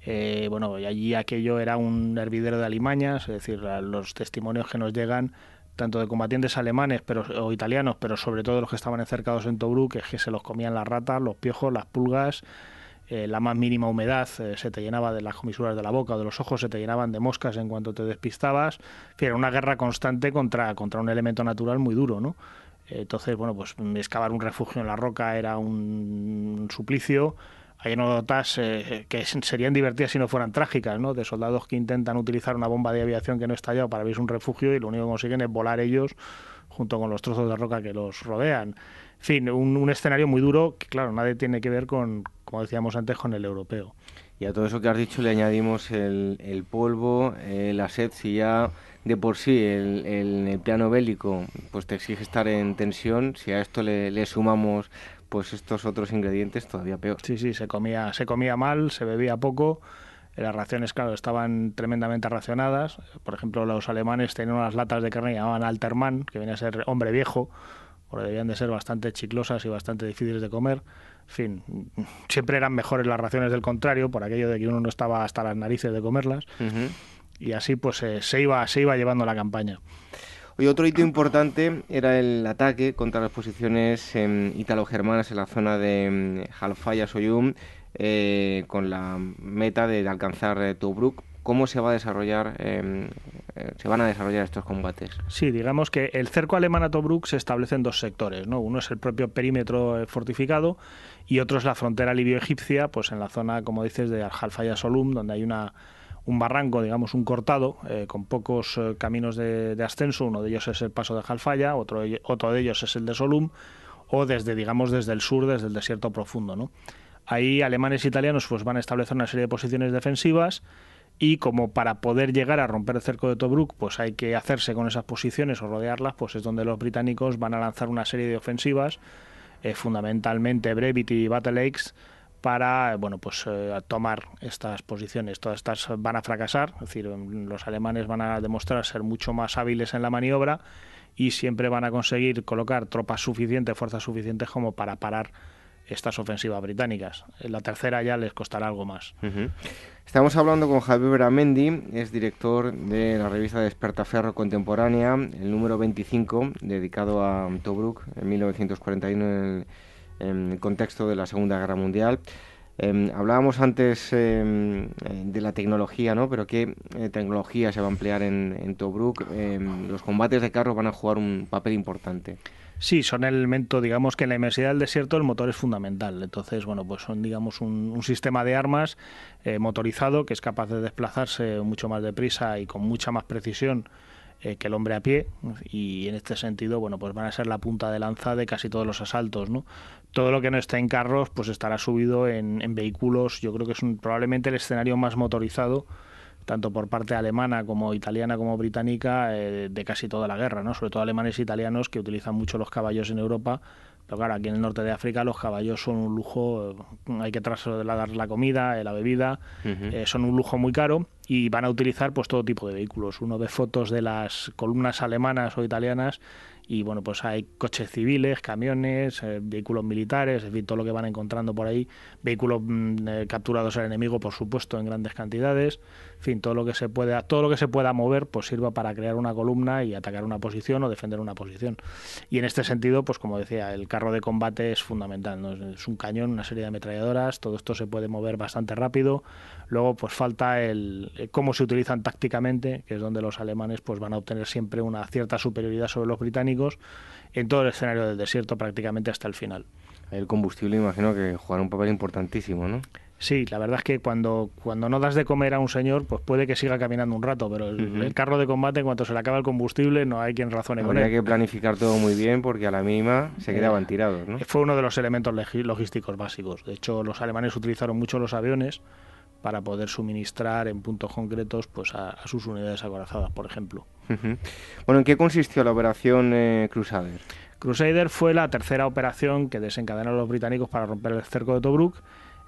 Eh, bueno, y allí aquello era un hervidero de alimañas, es decir, los testimonios que nos llegan tanto de combatientes alemanes pero, o italianos, pero sobre todo los que estaban encercados en Tobruk, es que se los comían las ratas, los piojos, las pulgas, eh, la más mínima humedad eh, se te llenaba de las comisuras de la boca o de los ojos, se te llenaban de moscas en cuanto te despistabas. era una guerra constante contra, contra un elemento natural muy duro, ¿no? entonces, bueno, pues excavar un refugio en la roca era un, suplicio. Hay anécdotas eh, que serían divertidas si no fueran trágicas, ¿no? De soldados que intentan utilizar una bomba de aviación que no está estallado para abrirse un refugio y lo único que consiguen es volar ellos junto con los trozos de roca que los rodean. En fin, un, escenario muy duro que, claro, nadie tiene que ver con, como decíamos antes, con el europeo. Y a todo eso que has dicho le añadimos el, el polvo, eh, la sed, si ya de por sí el, el, plano bélico pues te exige estar en tensión, si a esto le, le, sumamos pues estos otros ingredientes todavía peor. Sí, sí, se comía, se comía mal, se bebía poco, las raciones, claro, estaban tremendamente racionadas. Por ejemplo, los alemanes tenían unas latas de carne que llamaban Altermann, que venía a ser hombre viejo, porque debían de ser bastante chiclosas y bastante difíciles de comer. En fin, siempre eran mejores las raciones del contrario, por aquello de que uno no estaba hasta las narices de comerlas. Y así pues eh, se, iba, se iba llevando la campaña. Hoy otro hito importante era el ataque contra las posiciones eh, italo-germanas en la zona de mm, Halfaya-Soyum, eh, con la meta de alcanzar eh, Tobruk cómo se va a desarrollar em, eh, se van a desarrollar estos combates. Sí, digamos que el cerco alemán a Tobruk se establece en dos sectores, ¿no? Uno es el propio perímetro fortificado y otro es la frontera libio-egipcia, pues en la zona, como dices, de Al-Halfaya Solum, donde hay una un barranco, digamos, un cortado, eh, con pocos caminos de, ascenso. Uno de ellos es el paso de Halfaya, otro, otro de ellos es el de Solum, o desde, digamos, desde el sur, desde el desierto profundo, ¿no? Ahí alemanes e italianos pues, van a establecer una serie de posiciones defensivas y como para poder llegar a romper el cerco de Tobruk, pues hay que hacerse con esas posiciones o rodearlas, pues es donde los británicos van a lanzar una serie de ofensivas, eh, fundamentalmente Brevity y Battle Lakes, para bueno pues eh, tomar estas posiciones. Todas estas van a fracasar, es decir, los alemanes van a demostrar ser mucho más hábiles en la maniobra y siempre van a conseguir colocar tropas suficientes, fuerzas suficientes como para parar estas ofensivas británicas. En la tercera ya les costará algo más. Estamos hablando con Javier Beramendi, es director de la revista Despertaferro Contemporánea, el número 25, dedicado a Tobruk en 1941 en el, contexto de la Segunda Guerra Mundial. Em, hablábamos antes em, de la tecnología, ¿no? Pero ¿qué eh, tecnología se va a emplear en, en Tobruk? Em, los combates de carros van a jugar un papel importante. Sí, son el elemento, digamos que en la inmensidad del desierto el motor es fundamental. Entonces, bueno, pues son, digamos, un, sistema de armas eh, motorizado que es capaz de desplazarse mucho más deprisa y con mucha más precisión eh, que el hombre a pie y en este sentido bueno pues van a ser la punta de lanza de casi todos los asaltos no todo lo que no esté en carros pues estará subido en, vehículos yo creo que es probablemente el escenario más motorizado tanto por parte alemana como italiana como británica eh, de casi toda la guerra, ¿no? sobre todo alemanes e italianos que utilizan mucho los caballos en Europa. Pero claro, aquí en el norte de África los caballos son un lujo, eh, hay que trasladar la comida, la bebida, son un lujo muy caro y van a utilizar pues todo tipo de vehículos. Uno ve fotos de las columnas alemanas o italianas y bueno, pues hay coches civiles, camiones, eh, vehículos militares, en fin, todo lo que van encontrando por ahí, vehículos mm, eh, capturados al enemigo, por supuesto, en grandes cantidades, en fin, todo lo que se pueda, todo lo que se pueda mover, pues sirva para crear una columna y atacar una posición o defender una posición. Y en este sentido, pues como decía, el carro de combate es fundamental, es un cañón, una serie de ametralladoras, todo esto se puede mover bastante rápido. Luego, pues falta el, el cómo se utilizan tácticamente, que es donde los alemanes pues van a obtener siempre una cierta superioridad sobre los británicos en todo el escenario del desierto prácticamente hasta el final. El combustible imagino que jugará un papel importantísimo, ¿no? Sí, la verdad es que cuando, cuando no das de comer a un señor, pues puede que siga caminando un rato, pero el, carro de combate, en cuanto se le acaba el combustible, no hay quien razone con él. Habría que planificar todo muy bien porque a la mínima se quedaban eh, tirados, ¿no? Fue uno de los elementos logísticos básicos. De hecho, los alemanes utilizaron mucho los aviones para poder suministrar en puntos concretos pues a, sus unidades acorazadas, por ejemplo. Bueno, ¿en qué consistió la operación eh, Crusader? Crusader fue la tercera operación que desencadenaron los británicos para romper el cerco de Tobruk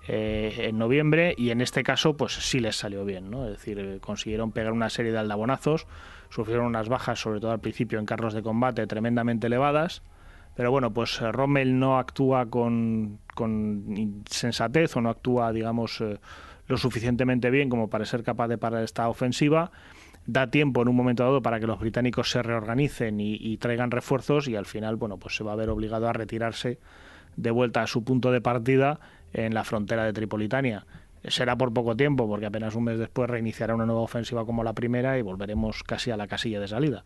eh, en noviembre y en este caso pues sí les salió bien, ¿no? Es decir, eh, consiguieron pegar una serie de aldabonazos, sufrieron unas bajas sobre todo al principio en carros de combate tremendamente elevadas, pero bueno, pues Rommel no actúa con, con sensatez o no actúa, digamos, lo suficientemente bien como para ser capaz de parar esta ofensiva. Da tiempo en un momento dado para que los británicos se reorganicen y, traigan refuerzos y al final, bueno, pues se va a ver obligado a retirarse de vuelta a su punto de partida en la frontera de Tripolitania. Será por poco tiempo, porque apenas un mes después reiniciará una nueva ofensiva como la primera y volveremos casi a la casilla de salida.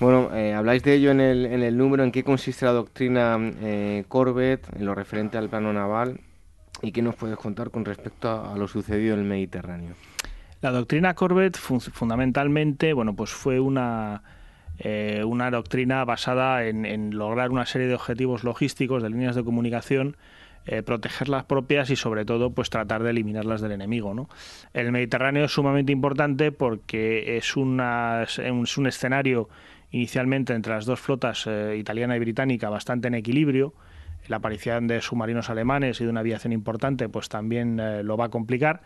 Bueno, eh, habláis de ello en el, en el número, en qué consiste la doctrina eh, Corbett, en lo referente al plano naval. ¿Y qué nos puedes contar con respecto a, lo sucedido en el Mediterráneo? La doctrina Corbett fundamentalmente, bueno, pues fue una eh, una doctrina basada en, lograr una serie de objetivos logísticos, de líneas de comunicación, eh, proteger las propias y sobre todo pues tratar de eliminarlas del enemigo. ¿no? El Mediterráneo es sumamente importante porque es, una, es un escenario inicialmente entre las dos flotas eh, italiana y británica bastante en equilibrio la aparición de submarinos alemanes y de una aviación importante pues también eh, lo va a complicar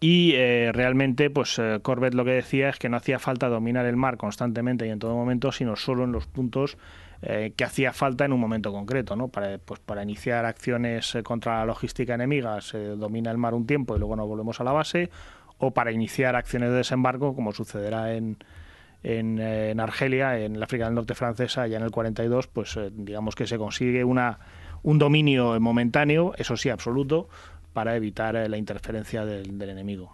y eh, realmente pues eh, Corbett lo que decía es que no hacía falta dominar el mar constantemente y en todo momento sino solo en los puntos que hacía falta en un momento concreto ¿no? para, pues, para iniciar acciones contra la logística enemiga se domina el mar un tiempo y luego nos volvemos a la base o para iniciar acciones de desembarco como sucederá en, en, Argelia, en África del Norte francesa, ya en el 42, pues eh, digamos que se consigue una, un dominio momentáneo, eso sí, absoluto, para evitar eh, la interferencia del enemigo.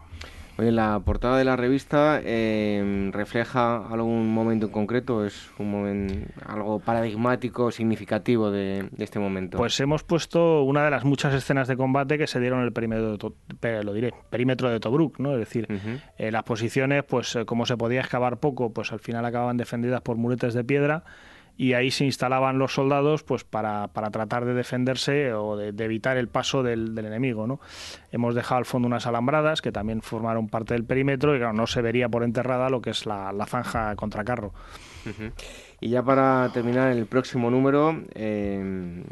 Oye, la portada de la revista em, refleja algún momento en concreto, es un momento algo paradigmático, significativo de, este momento. Pues hemos puesto una de las muchas escenas de combate que se dieron en el perímetro de, lo diré, perímetro de Tobruk, ¿no? Es decir, eh, las posiciones, pues eh, como se podía excavar poco, pues al final acababan defendidas por muretes de piedra y ahí se instalaban los soldados pues para, para tratar de defenderse o de, evitar el paso del, enemigo. ¿no? Hemos dejado al fondo unas alambradas que también formaron parte del perímetro y claro, no se vería por enterrada lo que es la, zanja contra carro. Y ya para terminar el próximo número, eh,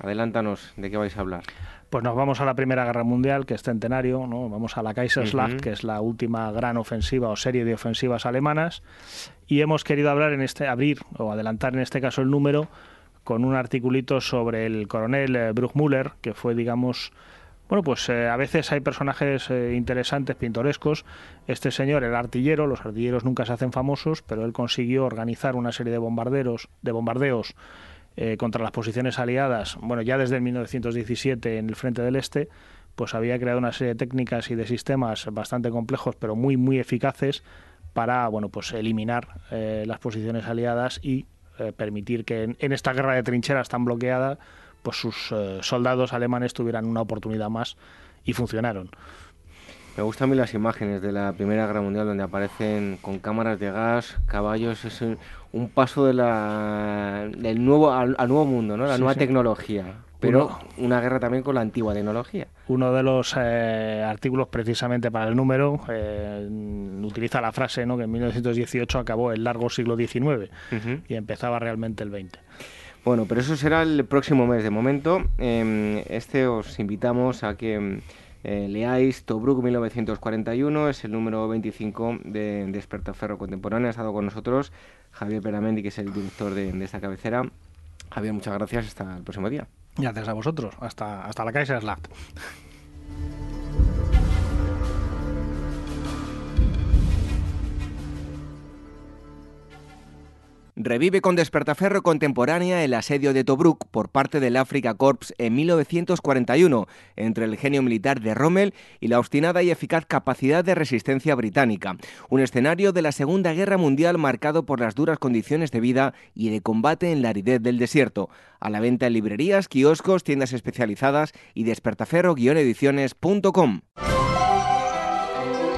adelántanos de qué vais a hablar. Pues nos vamos a la Primera Guerra Mundial, que es centenario, ¿no? vamos a la Kaiserslacht, que es la última gran ofensiva o serie de ofensivas alemanas, y hemos querido hablar en este, abrir o adelantar en este caso el número con un articulito sobre el coronel eh, Bruchmüller, que fue, digamos, bueno, pues eh, a veces hay personajes eh, interesantes, pintorescos. Este señor era artillero, los artilleros nunca se hacen famosos, pero él consiguió organizar una serie de bombarderos, de bombardeos eh, contra las posiciones aliadas, bueno, ya desde el 1917 en el frente del Este, pues había creado una serie de técnicas y de sistemas bastante complejos, pero muy, muy eficaces para, bueno, pues eliminar eh, las posiciones aliadas y eh, permitir que en, esta guerra de trincheras tan bloqueada, pues sus soldados alemanes tuvieran una oportunidad más y funcionaron. Me gustan a mí las imágenes de la Primera Guerra Mundial donde aparecen con cámaras de gas, caballos, es un, paso de la, del nuevo, al, nuevo mundo, ¿no? la nueva tecnología. Pero una guerra también con la antigua tecnología. Uno de los eh, artículos precisamente para el número eh, utiliza la frase ¿no? que en 1918 acabó el largo siglo XIX y empezaba realmente el XX. Bueno, pero eso será el próximo mes. De momento, em, este os invitamos a que eh, leáis Tobruk 1941, es el número 25 de Despertaferro Contemporáneo. Ha estado con nosotros Javier Peramendi, que es el director de, esta cabecera. Javier, muchas gracias. Hasta el próximo día. Gracias a vosotros. Hasta, hasta la Kaiserslacht. Revive con despertaferro contemporánea el asedio de Tobruk por parte del Afrika Corps en 1941, entre el genio militar de Rommel y la obstinada y eficaz capacidad de resistencia británica. Un escenario de la Segunda Guerra Mundial marcado por las duras condiciones de vida y de combate en la aridez del desierto. A la venta en librerías, kioscos, tiendas especializadas y despertaferro-ediciones.com.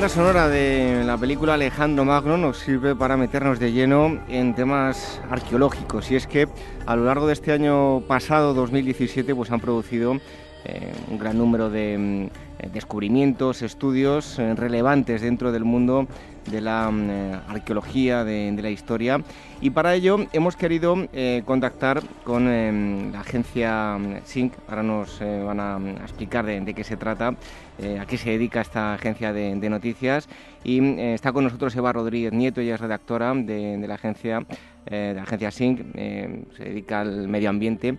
Banda sonora de la película Alejandro Magno nos sirve para meternos de lleno en temas arqueológicos. Y es que a lo largo de este año pasado, 2017, pues han producido eh, un gran número de mm, descubrimientos, estudios eh, relevantes dentro del mundo de la mm, eh, arqueología, de, la historia. Y para ello hemos querido contactar con la agencia mm, SINC. Ahora nos van a, explicar de, qué se trata, a qué se dedica esta agencia de, noticias. Y está con nosotros Eva Rodríguez Nieto, ella es redactora de, la agencia, de la agencia SINC, se dedica al medio ambiente.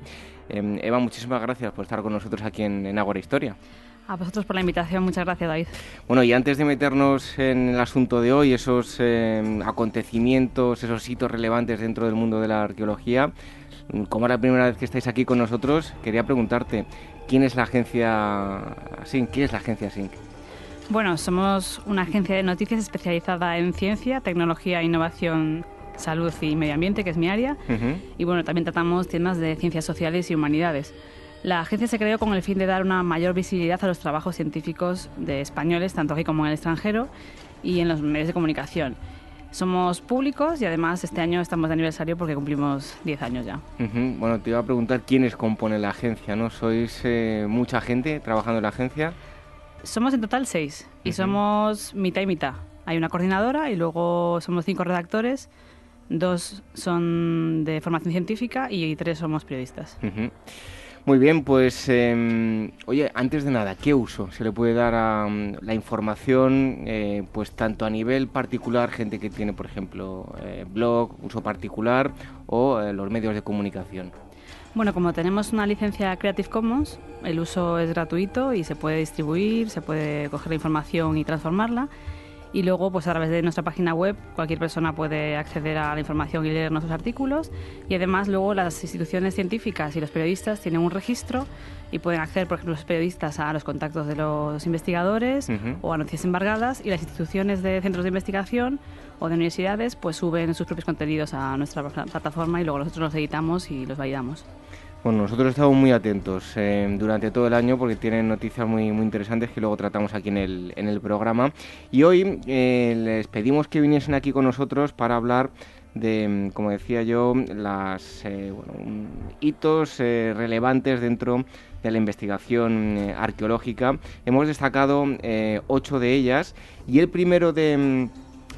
Em, Eva, muchísimas gracias por estar con nosotros aquí en, en Ágora Historia. A vosotros por la invitación, muchas gracias David. Bueno, y antes de meternos en el asunto de hoy, esos em, acontecimientos, esos hitos relevantes dentro del mundo de la arqueología, como es la primera vez que estáis aquí con nosotros, quería preguntarte, ¿quién es la agencia SINC? ¿Quién es la agencia SINC? Bueno, somos una agencia de noticias especializada en ciencia, tecnología innovación salud y medio ambiente, que es mi área. Y bueno, también tratamos temas de ciencias sociales y humanidades. La agencia se creó con el fin de dar una mayor visibilidad a los trabajos científicos de españoles, tanto aquí como en el extranjero, y en los medios de comunicación. Somos públicos y además este año estamos de aniversario porque cumplimos 10 años ya. Bueno, te iba a preguntar quiénes componen la agencia, ¿no? ¿Sois eh, mucha gente trabajando en la agencia? Somos en total seis y somos mitad y mitad. Hay una coordinadora y luego somos cinco redactores dos son de formación científica y tres somos periodistas. Muy bien, pues em, oye, antes de nada, ¿qué uso se le puede dar a mm, la información, eh, pues tanto a nivel particular, gente que tiene, por ejemplo, eh, blog, uso particular, o eh, los medios de comunicación? Bueno, como tenemos una licencia Creative Commons, el uso es gratuito y se puede distribuir, se puede coger la información y transformarla y luego pues a través de nuestra página web cualquier persona puede acceder a la información y leer nuestros artículos. Y además luego las instituciones científicas y los periodistas tienen un registro y pueden acceder por ejemplo los periodistas a los contactos de los investigadores o a noticias embargadas. Y las instituciones de centros de investigación o de universidades pues suben sus propios contenidos a nuestra plataforma y luego nosotros los editamos y los validamos. Bueno, nosotros estamos muy atentos eh, durante todo el año porque tienen noticias muy, muy interesantes que luego tratamos aquí en el, en el programa. Y hoy eh, les pedimos que viniesen aquí con nosotros para hablar de, como decía yo, las eh, hitos relevantes dentro de la investigación arqueológica. Hemos destacado ocho de ellas y el primero de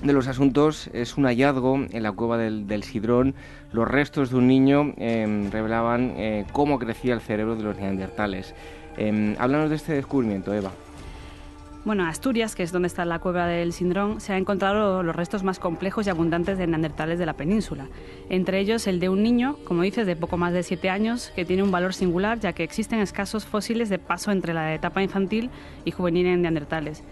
de los asuntos es un hallazgo en la cueva del, del Sidrón. Los restos de un niño em, revelaban eh, cómo crecía el cerebro de los neandertales. Eh, háblanos de este descubrimiento, Eva. Bueno, Asturias, que es donde está la cueva del Sidrón, se han encontrado los restos más complejos y abundantes de neandertales de la península. Entre ellos el de un niño, como dices, de poco más de siete años, que tiene un valor singular ya que existen escasos fósiles de paso entre la etapa infantil y juvenil en neandertales.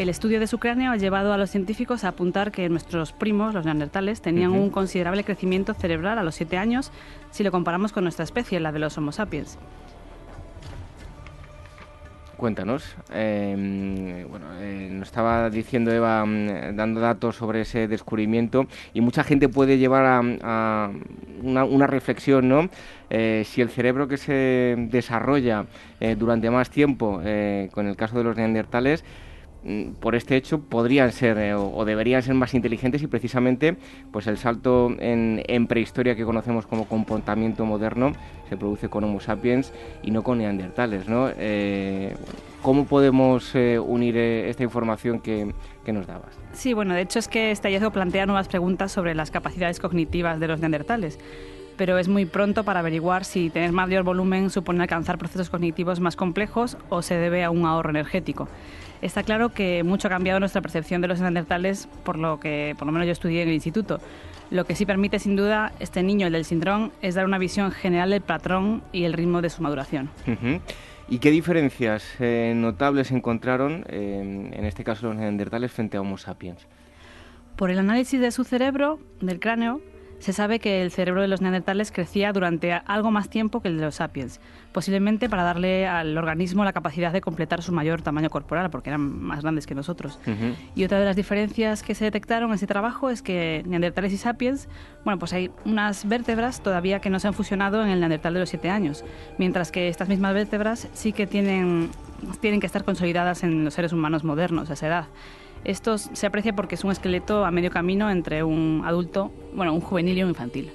El estudio de su cráneo ha llevado a los científicos a apuntar que nuestros primos, los neandertales, tenían un considerable crecimiento cerebral a los siete años si lo comparamos con nuestra especie, la de los Homo sapiens. Cuéntanos. Em, bueno, eh, nos estaba diciendo Eva, mm, dando datos sobre ese descubrimiento, y mucha gente puede llevar a, una, reflexión, ¿no? Eh, si el cerebro que se desarrolla eh, durante más tiempo, con el caso de los neandertales, por este hecho podrían ser eh, o, deberían ser más inteligentes y precisamente pues el salto en, prehistoria que conocemos como comportamiento moderno se produce con Homo sapiens y no con neandertales, ¿no? Eh, ¿Cómo podemos eh, unir esta información que, que, nos dabas? Sí, bueno, de hecho es que este hallazgo plantea nuevas preguntas sobre las capacidades cognitivas de los neandertales pero es muy pronto para averiguar si tener mayor volumen supone alcanzar procesos cognitivos más complejos o se debe a un ahorro energético. Está claro que mucho ha cambiado nuestra percepción de los neandertales por lo que por lo menos yo estudié en el instituto. Lo que sí permite sin duda este niño, el del síndrome, es dar una visión general del patrón y el ritmo de su maduración. ¿Y qué diferencias eh, notables encontraron, eh, en este caso los neandertales, frente a Homo sapiens? Por el análisis de su cerebro, del cráneo, se sabe que el cerebro de los neandertales crecía durante algo más tiempo que el de los sapiens, posiblemente para darle al organismo la capacidad de completar su mayor tamaño corporal, porque eran más grandes que nosotros. Y otra de las diferencias que se detectaron en ese trabajo es que neandertales y sapiens, bueno, pues hay unas vértebras todavía que no se han fusionado en el neandertal de los siete años, mientras que estas mismas vértebras sí que tienen, tienen que estar consolidadas en los seres humanos modernos a esa edad. Esto se aprecia porque es un esqueleto a medio camino entre un adulto, bueno, un juvenil y un infantil.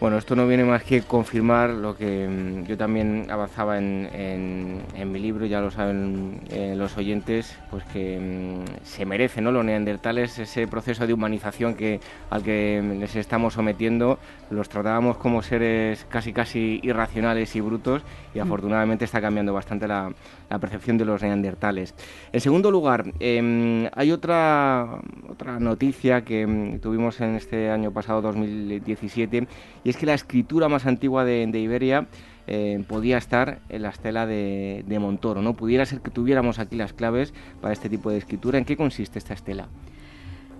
Bueno, esto no viene más que confirmar lo que mm, yo también avanzaba en, mi libro, ya lo saben eh, los oyentes, pues que mm, se merece, ¿no? Los neandertales, ese proceso de humanización que, al que les estamos sometiendo, los tratábamos como seres casi casi irracionales y brutos y mm. afortunadamente está cambiando bastante la, percepción de los neandertales. En segundo lugar, em, hay otra, otra noticia que tuvimos en este año pasado, 2017, y es que la escritura más antigua de, Iberia eh, podía estar en la estela de, Montoro. ¿no? Pudiera ser que tuviéramos aquí las claves para este tipo de escritura. ¿En qué consiste esta estela?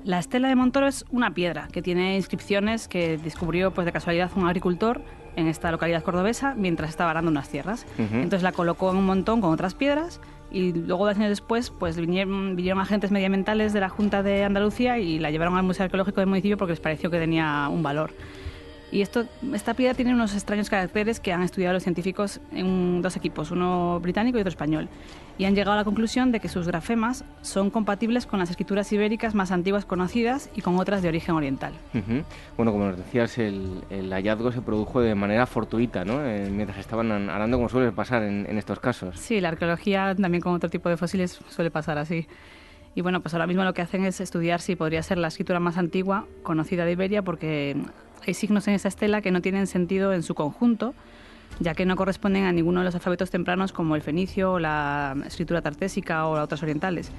La estela de Montoro es una piedra que tiene inscripciones que descubrió pues, de casualidad un agricultor en esta localidad cordobesa mientras estaba arando unas tierras. Entonces la colocó en un montón con otras piedras y luego dos años después pues vinieron, vinieron, agentes medioambientales de la Junta de Andalucía y la llevaron al Museo Arqueológico del municipio porque les pareció que tenía un valor. Y esto, esta piedra tiene unos extraños caracteres que han estudiado los científicos en dos equipos, uno británico y otro español. Y han llegado a la conclusión de que sus grafemas son compatibles con las escrituras ibéricas más antiguas conocidas y con otras de origen oriental. Bueno, como nos decías, el, hallazgo se produjo de manera fortuita, ¿no? Eh, mientras estaban arando, como suele pasar en, en estos casos. Sí, la arqueología también con otro tipo de fósiles suele pasar así. Y bueno, pues ahora mismo lo que hacen es estudiar si podría ser la escritura más antigua conocida de Iberia, porque hay signos en esa estela que no tienen sentido en su conjunto, ya que no corresponden a ninguno de los alfabetos tempranos como el fenicio, la escritura tartésica o las otras orientales,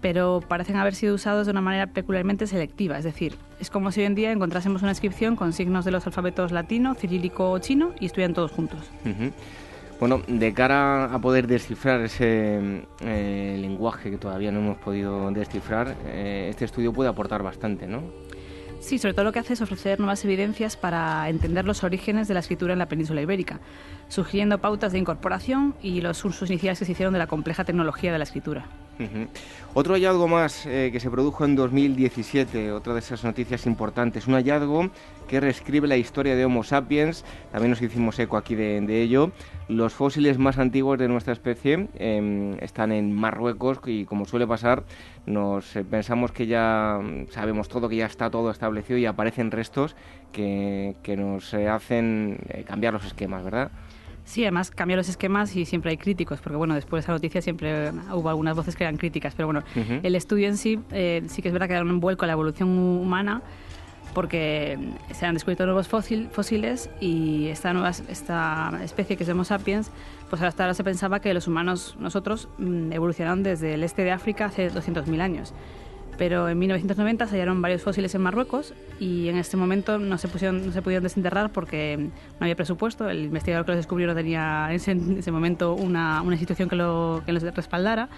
pero parecen haber sido usados de una manera peculiarmente selectiva, es decir, es como si hoy en día encontrásemos una inscripción con signos de los alfabetos latino, cirílico o chino y estuvieran todos juntos. Bueno, de cara a poder descifrar ese eh, lenguaje que todavía no hemos podido descifrar, eh, este estudio puede aportar bastante, ¿no? Sí, sobre todo lo que hace es ofrecer nuevas evidencias para entender los orígenes de la escritura en la península ibérica, sugiriendo pautas de incorporación y los usos iniciales que se hicieron de la compleja tecnología de la escritura. Otro hallazgo más eh, que se produjo en 2017, otra de esas noticias importantes, un hallazgo que reescribe la historia de Homo sapiens, también nos hicimos eco aquí de, ello. Los fósiles más antiguos de nuestra especie em, están en Marruecos y como suele pasar, nos eh, pensamos que ya sabemos todo, que ya está todo establecido y aparecen restos que, nos eh, hacen cambiar los esquemas, ¿verdad? Sí, además cambió los esquemas y siempre hay críticos, porque bueno, después de esa noticia siempre hubo algunas voces que eran críticas, pero bueno, el estudio en sí eh, sí que es verdad que da un vuelco a la evolución humana porque se han descubierto nuevos fósiles y esta nueva esta especie que es Homo sapiens, pues hasta ahora se pensaba que los humanos, nosotros, mm, evolucionaron desde el este de África hace 200.000 años pero en 1990 se hallaron varios fósiles en Marruecos y en este momento no se, pusieron, no se pudieron desenterrar porque no había presupuesto. El investigador que los descubrió no tenía en ese, momento una, una, institución que, lo, que los respaldara,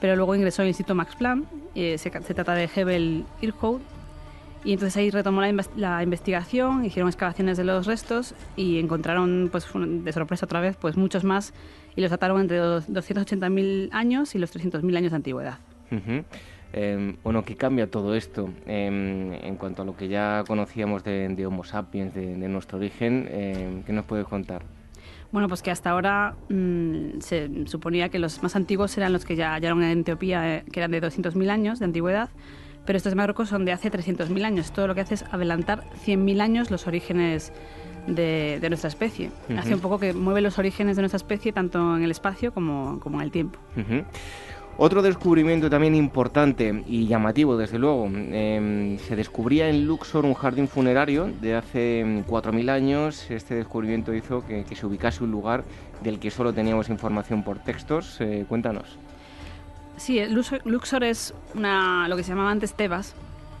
pero luego ingresó al Instituto Max Planck, eh, se, se, trata de Hebel Irhout, y entonces ahí retomó la, la, investigación, hicieron excavaciones de los restos y encontraron, pues de sorpresa otra vez, pues muchos más y los dataron entre los 280.000 años y los 300.000 años de antigüedad. Em, bueno, ¿qué cambia todo esto em, en cuanto a lo que ya conocíamos de, Homo sapiens, de, nuestro origen? Em, ¿Qué nos puedes contar? Bueno, pues que hasta ahora mm, se suponía que los más antiguos eran los que ya hallaron en Etiopía, eh, que eran de 200.000 años de antigüedad, pero estos Marruecos son de hace 300.000 años. Todo lo que hace es adelantar 100.000 años los orígenes de, nuestra especie. Hace un poco que mueve los orígenes de nuestra especie tanto en el espacio como, como en el tiempo. Otro descubrimiento también importante y llamativo, desde luego, em, se descubría en Luxor un jardín funerario de hace 4.000 años. Este descubrimiento hizo que, se ubicase un lugar del que solo teníamos información por textos. Eh, cuéntanos. Sí, Luxor es una, lo que se llamaba antes Tebas,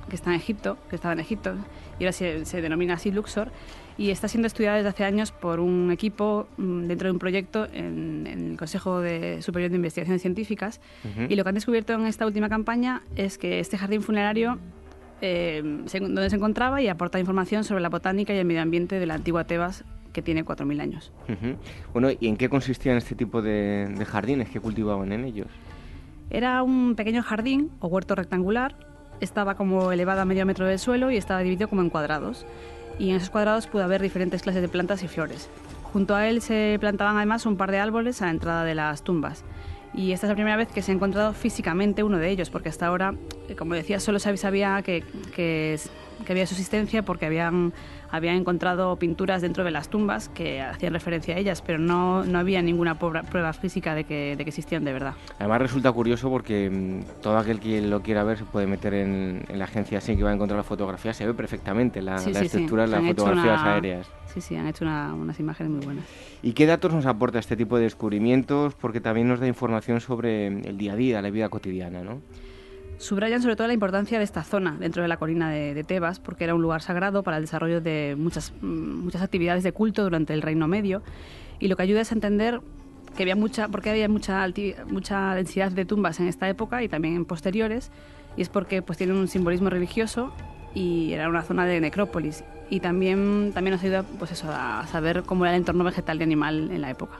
que está en Egipto, que estaba en Egipto, y ahora se denomina así Luxor y está siendo estudiada desde hace años por un equipo mm, dentro de un proyecto en, el Consejo de Superior de Investigaciones Científicas. Y lo que han descubierto en esta última campaña es que este jardín funerario eh, donde se encontraba y aporta información sobre la botánica y el medio ambiente de la antigua Tebas que tiene 4.000 años. Bueno, ¿y en qué consistían este tipo de, de jardines que cultivaban en ellos? Era un pequeño jardín o huerto rectangular, estaba como elevado a medio metro del suelo y estaba dividido como en cuadrados y en esos cuadrados pudo haber diferentes clases de plantas y flores. Junto a él se plantaban además un par de árboles a la entrada de las tumbas. Y esta es la primera vez que se ha encontrado físicamente uno de ellos, porque hasta ahora, eh, como decía, solo se sabía que, que, que había subsistencia porque habían habían encontrado pinturas dentro de las tumbas que hacían referencia a ellas, pero no, no había ninguna prueba física de que, de que, existían de verdad. Además resulta curioso porque mm, todo aquel que lo quiera ver se puede meter en, la agencia así que va a encontrar la fotografía, se ve perfectamente la, estructura de las fotografías aéreas. Sí, sí, han hecho unas imágenes muy buenas. ¿Y qué datos nos aporta este tipo de descubrimientos? Porque también nos da información sobre el día a día, la vida cotidiana, ¿no? Subrayan sobre todo la importancia de esta zona dentro de la colina de, Tebas, porque era un lugar sagrado para el desarrollo de muchas, mm, muchas actividades de culto durante el Reino Medio, y lo que ayuda es a entender que había mucha, porque había mucha, mucha densidad de tumbas en esta época y también en posteriores, y es porque pues tienen un simbolismo religioso y era una zona de necrópolis. Y también, también nos ayuda pues eso, a saber cómo era el entorno vegetal y animal en la época.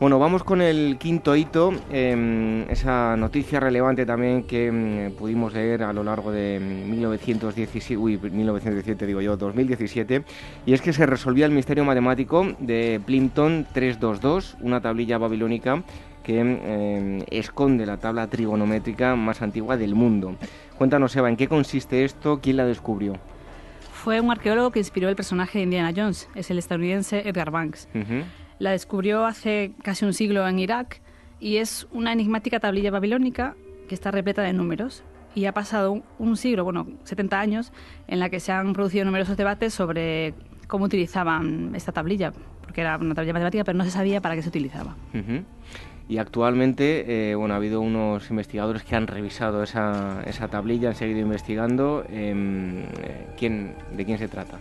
Bueno, vamos con el quinto hito, em, esa noticia relevante también que em, pudimos leer a lo largo de 1917, uy, 1917 digo yo, 2017, y es que se resolvía el misterio matemático de Plimpton 322, una tablilla babilónica que em, esconde la tabla trigonométrica más antigua del mundo. Cuéntanos, Eva, ¿en qué consiste esto? ¿Quién la descubrió? Fue un arqueólogo que inspiró el personaje de Indiana Jones, es el estadounidense Edgar Banks. La descubrió hace casi un siglo en Irak y es una enigmática tablilla babilónica que está repleta de números. Y ha pasado un, siglo, bueno, 70 años, en la que se han producido numerosos debates sobre cómo utilizaban esta tablilla, porque era una tablilla matemática, pero no se sabía para qué se utilizaba. Y actualmente, eh, bueno, ha habido unos investigadores que han revisado esa, tablilla, han seguido investigando. Em, eh, ¿quién, ¿De quién se trata?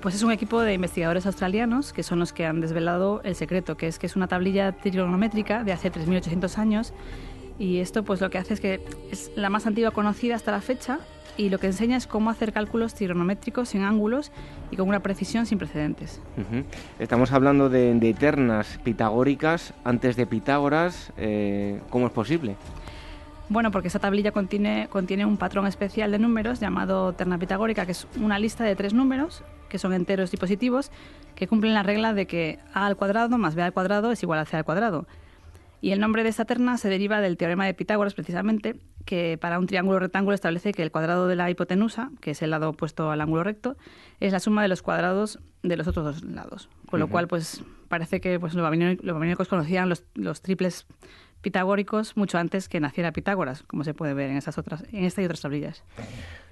Pues es un equipo de investigadores australianos que son los que han desvelado el secreto, que es que es una tablilla trigonométrica de hace 3.800 años y esto pues lo que hace es que es la más antigua conocida hasta la fecha y lo que enseña es cómo hacer cálculos trigonométricos sin ángulos y con una precisión sin precedentes. Estamos hablando de, de, ternas pitagóricas antes de Pitágoras. Eh, ¿Cómo es posible? Bueno, porque esta tablilla contiene, contiene un patrón especial de números llamado terna pitagórica, que es una lista de tres números que son enteros y positivos, que cumplen la regla de que a al cuadrado más b al cuadrado es igual a c al cuadrado. Y el nombre de esta terna se deriva del teorema de Pitágoras, precisamente, que para un triángulo rectángulo establece que el cuadrado de la hipotenusa, que es el lado opuesto al ángulo recto, es la suma de los cuadrados de los otros dos lados. Con lo cual, pues parece que pues, los babilónicos conocían los, los, triples pitagóricos mucho antes que naciera Pitágoras, como se puede ver en, esas otras, en esta y otras tablillas.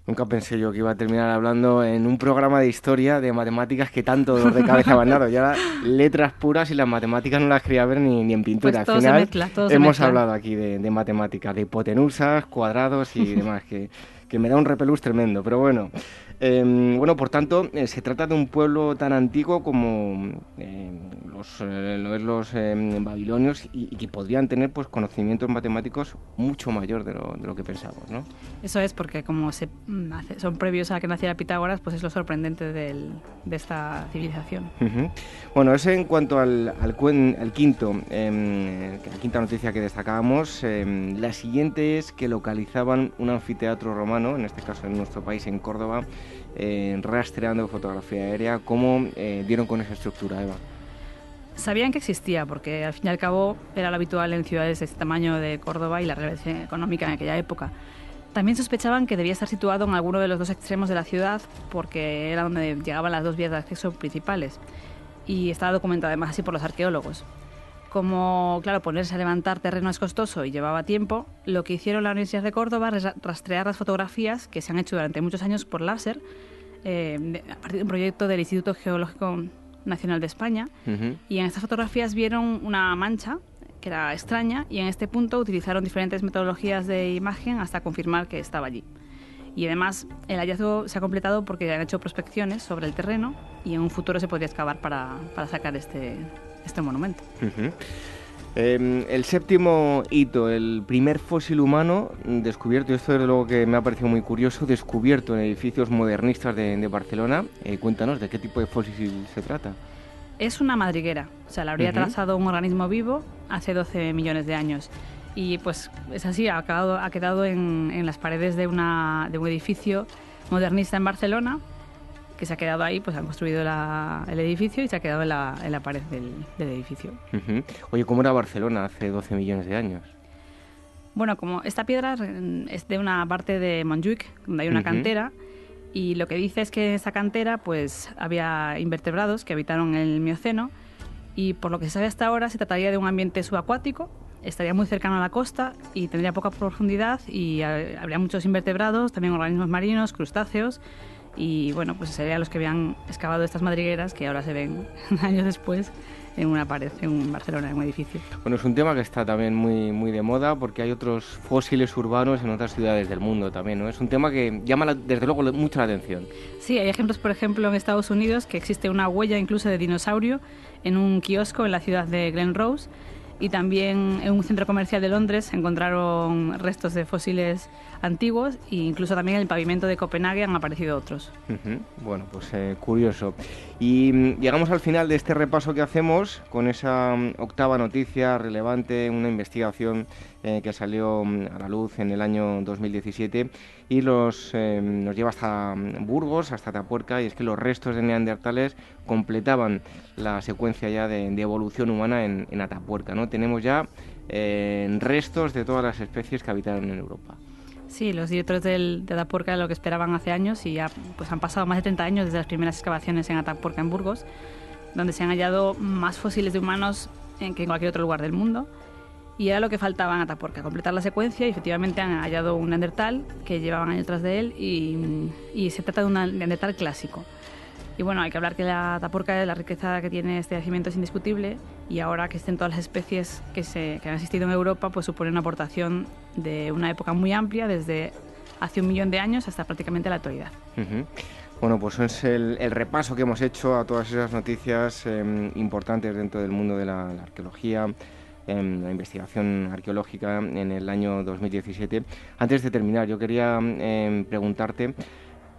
Nunca pensé yo que iba a terminar hablando en un programa de historia de matemáticas que tanto dolor de cabeza me han dado. Ya letras puras y las matemáticas no las quería ver ni, en pintura. Pues Al final hemos hablado aquí de, de matemáticas, de hipotenusas, cuadrados y demás, que, que me da un repelús tremendo. Pero bueno, Em, bueno, por tanto, eh, se trata de un pueblo tan antiguo como eh, los, eh, los em, babilonios y, que podrían tener pues, conocimientos matemáticos mucho mayor de lo, de lo que pensamos, ¿no? Eso es porque como se, mm, son previos a que naciera Pitágoras, pues es lo sorprendente del, de esta civilización. Bueno, eso en cuanto al, al, quinto, em, la quinta noticia que destacábamos. la siguiente es que localizaban un anfiteatro romano, en este caso en nuestro país, en Córdoba, eh, rastreando fotografía aérea. ¿Cómo eh, dieron con esa estructura, Eva? Sabían que existía, porque al fin y al cabo era lo habitual en ciudades de este tamaño de Córdoba y la relevancia económica en aquella época. También sospechaban que debía estar situado en alguno de los dos extremos de la ciudad, porque era donde llegaban las dos vías de acceso principales. Y estaba documentado además así por los arqueólogos. Como, claro, ponerse a levantar terreno es costoso y llevaba tiempo, lo que hicieron la Universidad de Córdoba es rastrear las fotografías que se han hecho durante muchos años por láser eh, a partir de un proyecto del Instituto Geológico Nacional de España. Y en estas fotografías vieron una mancha que era extraña y en este punto utilizaron diferentes metodologías de imagen hasta confirmar que estaba allí. Y además el hallazgo se ha completado porque han hecho prospecciones sobre el terreno y en un futuro se podría excavar para, para sacar este, este monumento. Em, el séptimo hito, el primer fósil humano descubierto, y esto es lo que me ha parecido muy curioso, descubierto en edificios modernistas de, Barcelona. Eh, cuéntanos, ¿de qué tipo de fósil se trata? Es una madriguera, o sea, la habría trazado un organismo vivo hace 12 millones de años. Y pues es así, ha, ha quedado en, en las paredes de, una, de un edificio modernista en Barcelona que se ha quedado ahí, pues han construido el edificio y se ha quedado en la, en la pared del, edificio. Oye, ¿cómo era Barcelona hace 12 millones de años? Bueno, como esta piedra es de una parte de Montjuic, donde hay una cantera, y lo que dice es que en esa cantera pues había invertebrados que habitaron el Mioceno, y por lo que se sabe hasta ahora se trataría de un ambiente subacuático, estaría muy cercano a la costa y tendría poca profundidad y habría muchos invertebrados, también organismos marinos, crustáceos, y bueno, pues serían los que habían excavado estas madrigueras que ahora se ven años después en una pared en Barcelona, en un edificio. Bueno, es un tema que está también muy, muy de moda porque hay otros fósiles urbanos en otras ciudades del mundo también, ¿no? Es un tema que llama desde luego mucho la atención. Sí, hay ejemplos, por ejemplo, en Estados Unidos que existe una huella incluso de dinosaurio en un kiosco en la ciudad de Glen Rose y también en un centro comercial de Londres encontraron restos de fósiles antiguos e incluso también en el pavimento de Copenhague han aparecido otros. Bueno, pues eh, curioso. Y mm, llegamos al final de este repaso que hacemos con esa mm, octava noticia relevante, una investigación eh, que salió mm, a la luz en el año 2017 y eh, nos lleva hasta Burgos, hasta Tapuerca, y es que los restos de neandertales completaban la secuencia ya de, evolución humana en, Atapuerca. ¿no? Tenemos ya restos de todas las especies que habitaron en Europa. Sí, los directores del, de Atapuerca lo que esperaban hace años y ya pues han pasado más de 30 años desde las primeras excavaciones en Atapuerca, en Burgos, donde se han hallado más fósiles de humanos en, que en cualquier otro lugar del mundo. Y era lo que faltaba en Atapuerca, completar la secuencia y efectivamente han hallado un Neandertal que llevaban años tras de él y, y se trata de un Neandertal clásico. Y bueno, hay que hablar que la taporca, la riqueza que tiene este yacimiento es indiscutible y ahora que estén todas las especies que, se, que han existido en Europa, pues supone una aportación de una época muy amplia, desde hace un millón de años hasta prácticamente la actualidad. Bueno, pues es el, repaso que hemos hecho a todas esas noticias em, importantes dentro del mundo de la, arqueología, em, la investigación arqueológica en el año 2017. Antes de terminar, yo quería em, preguntarte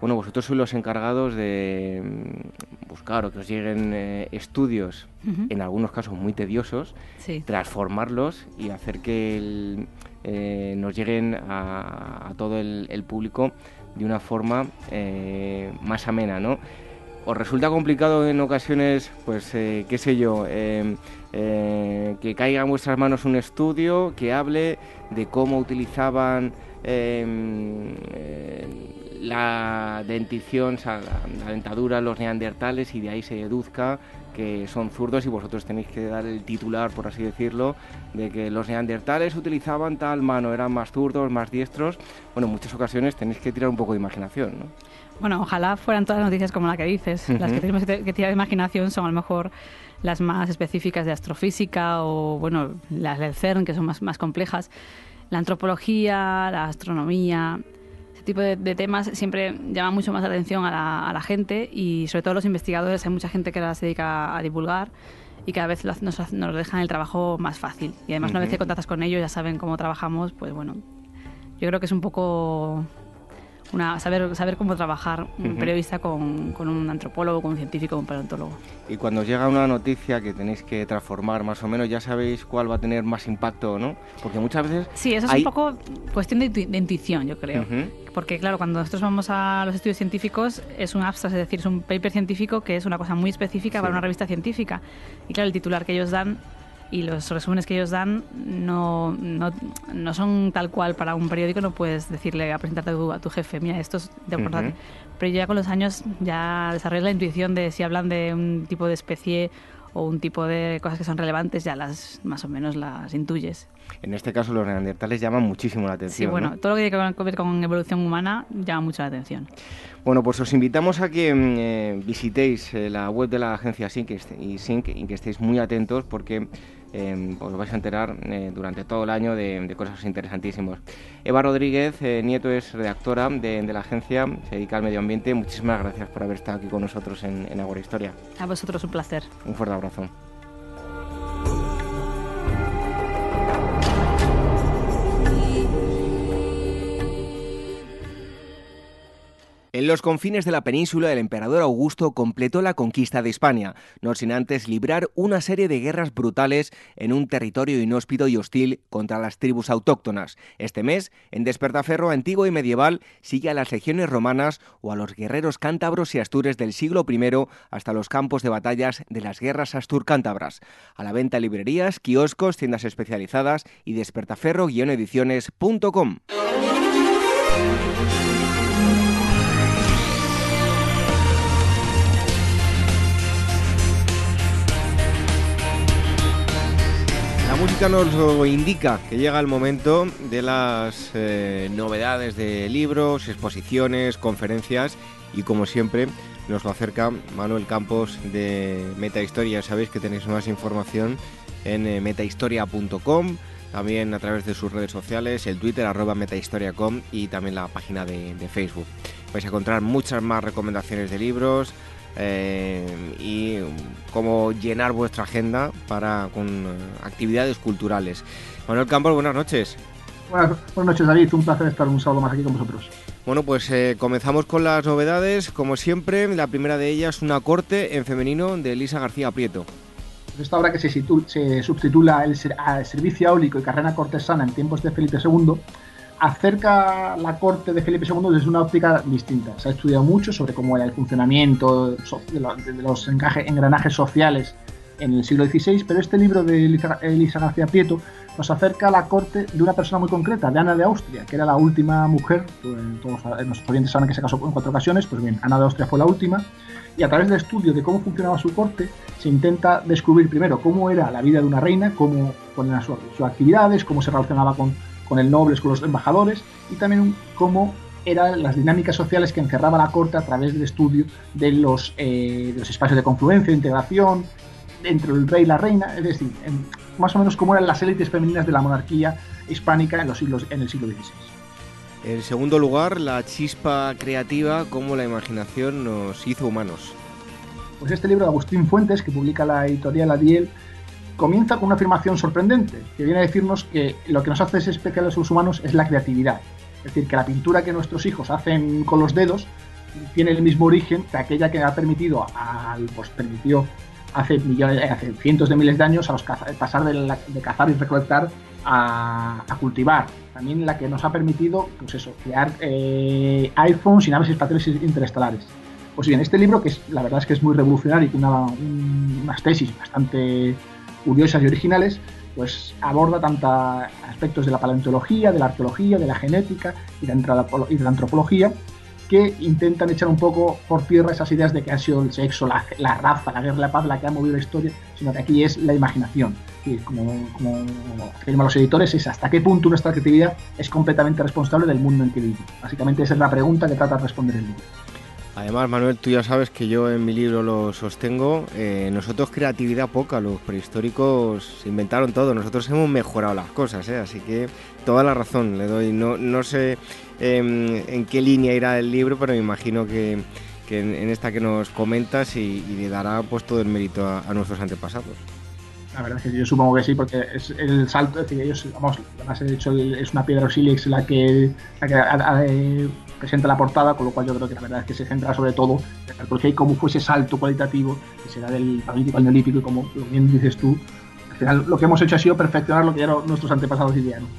bueno, vosotros sois los encargados de mm, buscar o que os lleguen eh, estudios, en algunos casos muy tediosos, transformarlos y hacer que eh, nos lleguen a, todo el, público de una forma eh, más amena, ¿no? ¿Os resulta complicado en ocasiones, pues, qué sé yo, que caiga en vuestras manos un estudio que hable de cómo utilizaban em, la dentición, la, dentadura, los neandertales y de ahí se deduzca que son zurdos y vosotros tenéis que dar el titular, por así decirlo, de que los neandertales utilizaban tal mano, eran más zurdos, más diestros. Bueno, en muchas ocasiones tenéis que tirar un poco de imaginación, ¿no? Bueno, ojalá fueran todas las noticias como la que dices. Las que tenemos que tirar de imaginación son a lo mejor las más específicas de astrofísica o, bueno, las del CERN, que son más, más complejas. La antropología, la astronomía, tipo de, temas siempre llama mucho más atención a la, gente y sobre todo los investigadores, hay mucha gente que las dedica a divulgar y cada vez nos, nos dejan el trabajo más fácil. Y además una vez que contactas con ellos ya saben cómo trabajamos, pues bueno, yo creo que es un poco una, saber, saber cómo trabajar un periodista con, con, un antropólogo, con un científico, con un paleontólogo. Y cuando llega una noticia que tenéis que transformar más o menos, ya sabéis cuál va a tener más impacto, ¿no? Porque muchas veces... Sí, eso es un poco cuestión de, intuición, yo creo. Porque claro, cuando nosotros vamos a los estudios científicos es un abstract, es decir, es un paper científico que es una cosa muy específica para una revista científica. Y claro, el titular que ellos dan y los resúmenes que ellos dan no, no, no, son tal cual para un periódico, no puedes decirle a presentarte a tu, jefe, mira, esto es de importante. Pero ya con los años ya desarrollas la intuición de si hablan de un tipo de especie o un tipo de cosas que son relevantes, ya las más o menos las intuyes. En este caso los neandertales llaman muchísimo la atención. Sí, bueno, todo lo que tiene que ver con evolución humana llama mucho la atención. Bueno, pues os invitamos a que mm, eh, visitéis eh, la web de la agencia SYNC y, SYNC y que estéis muy atentos porque eh, os vais a enterar eh, durante todo el año de, cosas interesantísimas. Eva Rodríguez, eh, nieto, es redactora de, la agencia, se dedica al medio ambiente. Muchísimas gracias por haber estado aquí con nosotros en, en Agora Historia. A vosotros un placer. Un fuerte abrazo. En los confines de la península, el emperador Augusto completó la conquista de España, no sin antes librar una serie de guerras brutales en un territorio inhóspito y hostil contra las tribus autóctonas. Este mes, en Despertaferro antiguo y medieval, sigue a las legiones romanas o a los guerreros cántabros y astures del siglo I hasta los campos de batallas de las guerras astur-cántabras. A la venta librerías, kioscos, tiendas especializadas y despertaferro-ediciones.com. música nos indica, que llega el momento de las eh, novedades de libros, exposiciones, conferencias y como siempre nos lo acerca Manuel Campos de Metahistoria. Sabéis que tenéis más información en eh, metahistoria.com, también a través de sus redes sociales, el Twitter arroba metahistoriacom y también la página de Facebook. Vais a encontrar muchas más recomendaciones de libros, eh, y cómo llenar vuestra agenda para con eh, actividades culturales. Manuel Campos, buenas noches. Buenas, noches, David. Un placer estar un sábado más aquí con vosotros. Bueno, pues eh, comenzamos con las novedades. Como siempre, la primera de ellas, una corte en femenino de Elisa García Prieto. Esta obra que se, se subtitula el, Servicio Áulico y Carrera Cortesana en tiempos de Felipe II acerca la corte de Felipe II desde una óptica distinta. Se ha estudiado mucho sobre cómo era el funcionamiento de los engranajes sociales en el siglo XVI, pero este libro de Elisa García Prieto nos acerca a la corte de una persona muy concreta, de Ana de Austria, que era la última mujer, pues, todos nuestros oyentes saben que se casó en cuatro ocasiones, pues bien, Ana de Austria fue la última, y a través del estudio de cómo funcionaba su corte, se intenta descubrir primero cómo era la vida de una reina, cómo sus actividades, cómo se relacionaba con con el nobles, con los embajadores y también cómo eran las dinámicas sociales que encerraba la corte a través del estudio de los, eh, los espacios de confluencia, de integración entre el rey y la reina, es decir, más o menos cómo eran las élites femeninas de la monarquía hispánica en, los siglos, en el siglo XVI. En segundo lugar, la chispa creativa, cómo la imaginación nos hizo humanos. Pues este libro de Agustín Fuentes, que publica la editorial Adiel, comienza con una afirmación sorprendente, que viene a decirnos que lo que nos hace especiales a los humanos es la creatividad. Es decir, que la pintura que nuestros hijos hacen con los dedos tiene el mismo origen que aquella que ha permitido al, pues permitió hace millones, hace cientos de miles de años a los pasar de, cazar y recolectar a, cultivar. También la que nos ha permitido, pues eso, crear eh, iPhones y naves espaciales interestelares. Pues bien, este libro, que es, la verdad es que es muy revolucionario y tiene unas tesis bastante curiosas y originales, pues aborda tantos aspectos de la paleontología, de la arqueología, de la genética y de la antropología que intentan echar un poco por tierra esas ideas de que ha sido el sexo, la, raza, la guerra la paz la que ha movido la historia, sino que aquí es la imaginación. Y como, como afirman los editores, es hasta qué punto nuestra creatividad es completamente responsable del mundo en que vivimos. Básicamente esa es la pregunta que trata de responder el libro. Además, Manuel, tú ya sabes que yo en mi libro lo sostengo. Eh, nosotros creatividad poca, los prehistóricos inventaron todo. Nosotros hemos mejorado las cosas, ¿eh? así que toda la razón le doy. No, no sé em, en qué línea irá el libro, pero me imagino que, en, esta que nos comentas y, le dará pues todo el mérito a, nuestros antepasados. La verdad es que yo supongo que sí, porque es el salto, es decir, ellos, vamos, además de hecho es una piedra sílex la que, la que presenta la portada, con lo cual yo creo que la verdad es que se centra sobre todo en hay como fue ese salto cualitativo que será del paleolítico al neolítico y como bien dices tú, al final lo que hemos hecho ha sido perfeccionar lo que eran nuestros antepasados ideanos.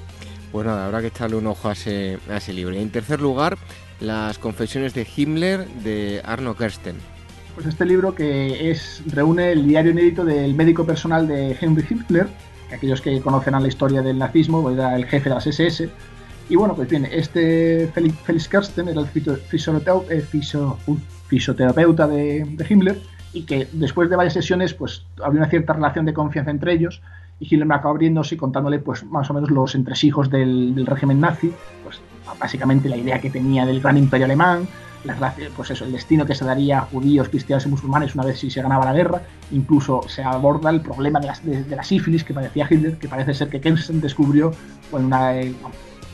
Pues nada, habrá que echarle un ojo a ese, a ese libro. Y en tercer lugar, las confesiones de Himmler de Arno Kersten. Pues este libro que es reúne el diario inédito del médico personal de Henry Himmler, que aquellos que conocen a la historia del nazismo, pues era el jefe de las SS, y bueno, pues bien, este Felix, Kersten era el eh, fisioterapeuta de, Himmler y que después de varias sesiones pues había una cierta relación de confianza entre ellos y Himmler me acabó abriéndose y contándole pues más o menos los entresijos del, del régimen nazi, pues básicamente la idea que tenía del gran imperio alemán, pues eso, el destino que se daría judíos, cristianos y musulmanes una vez si se ganaba la guerra. Incluso se aborda el problema de la, de, la sífilis que padecía Hitler, que parece ser que Kersten descubrió en una,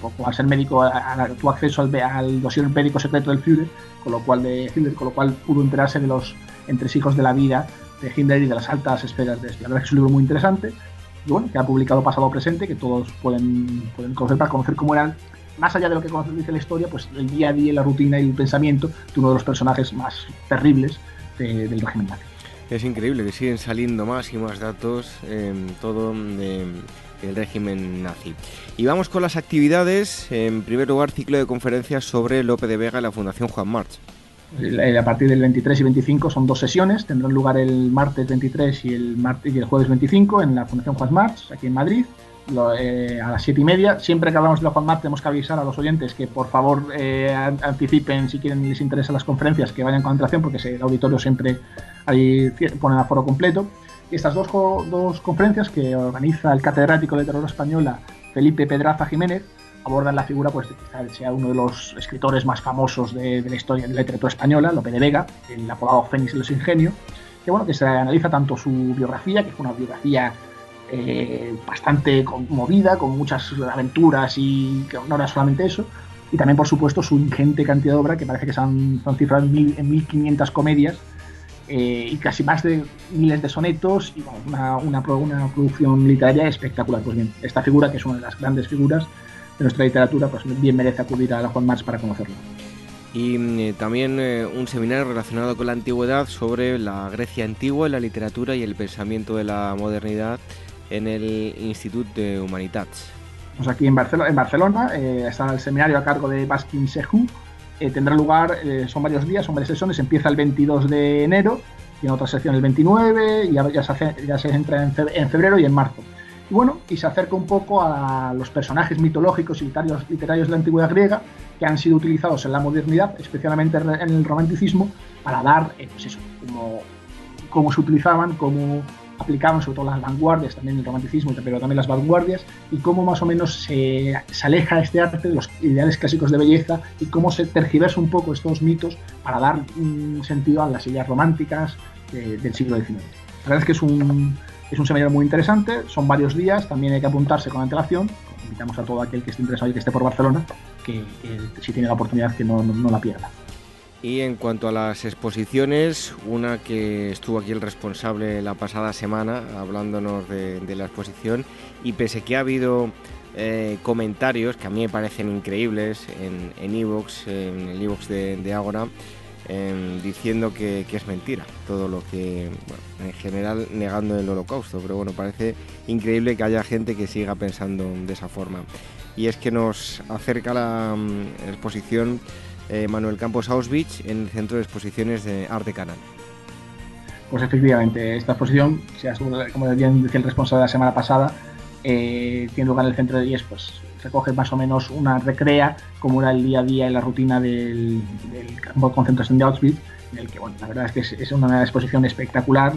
eh, al ser médico, a, tu acceso al, al dossier médico secreto del Führer, con lo cual de con lo cual pudo enterarse de los entresijos de la vida de Hitler y de las altas esferas de este. La verdad es que es un libro muy interesante y bueno, que ha publicado pasado o presente, que todos pueden, pueden conocer para conocer cómo eran, más allá de lo que dice la historia, pues el día a día, la rutina y el pensamiento de uno de los personajes más terribles del régimen nazi. Es increíble que siguen saliendo más y más datos, en todo de el régimen nazi. Y vamos con las actividades. En primer lugar, ciclo de conferencias sobre Lope de Vega y la Fundación Juan March. A partir del 23 y 25 son dos sesiones, tendrán lugar el martes 23 y el, martes y el jueves 25 en la Fundación Juan March, aquí en Madrid. Eh, a las 7 y media. Siempre que hablamos de la Juan March tenemos que avisar a los oyentes que por favor eh, anticipen si quieren les interesa las conferencias, que vayan con antelación porque el auditorio siempre ahí pone el aforo completo. Estas dos, dos conferencias que organiza el catedrático de terror española Felipe Pedraza Jiménez abordan la figura pues, de quizá sea uno de los escritores más famosos de, la historia de la literatura española, Lope de Vega, el apodado Fénix de los Ingenios, que, bueno, que se analiza tanto su biografía, que fue una biografía eh, bastante conmovida, con muchas aventuras y que no era solamente eso, y también, por supuesto, su ingente cantidad de obra, que parece que se han, cifrado en, en 1500 comedias, eh, y casi más de miles de sonetos y una, una, producción literaria espectacular. Pues bien, esta figura, que es una de las grandes figuras de nuestra literatura, pues bien merece acudir a la Juan Marx para conocerlo. Y mm, también eh, un seminario relacionado con la antigüedad sobre la Grecia antigua, la literatura y el pensamiento de la modernidad en el Instituto de Humanitats. Pues aquí en Barcelona, en Barcelona eh, está el seminario a cargo de Baskin Sehu, eh, tendrá lugar, eh, son varios días, son varias sesiones, empieza el 22 de enero, tiene otra sección el 29 y ya, se, ya se entra en febrero y en marzo. Y bueno, y se acerca un poco a los personajes mitológicos y literarios, literarios de la antigüedad griega que han sido utilizados en la modernidad, especialmente en el romanticismo, para dar, eh, pues eso, como, cómo se utilizaban, cómo, aplicaban sobre todo las vanguardias, también el romanticismo, pero también las vanguardias, y cómo más o menos se, aleja este arte de los ideales clásicos de belleza y cómo se tergiversa un poco estos mitos para dar un sentido a las ideas románticas del siglo XIX. La verdad es que es un, es un seminario muy interesante, son varios días, también hay que apuntarse con antelación. Invitamos a todo aquel que esté interesado y que esté por Barcelona, que, si tiene la oportunidad que no, no, la pierda. Y en cuanto a las exposiciones, una que estuvo aquí el responsable la pasada semana hablándonos de, la exposición y pese que ha habido eh, comentarios que a mí me parecen increíbles en Evox, en, en el Evox de, de Ágora, Em, diciendo que, es mentira todo lo que, en general negando el holocausto, pero bueno, parece increíble que haya gente que siga pensando de esa forma. Y es que nos acerca la mm, exposición eh, Manuel Campos Auschwitz en el Centro de Exposiciones de Arte Canal. Pues efectivamente, esta exposición, como bien decía el responsable la semana pasada, eh, tiene lugar en el centro de IES, pues recoge más o menos una recrea como era el día a día y la rutina del, campo de concentración de Auschwitz, en el que, bueno, la verdad es que es, una exposición espectacular.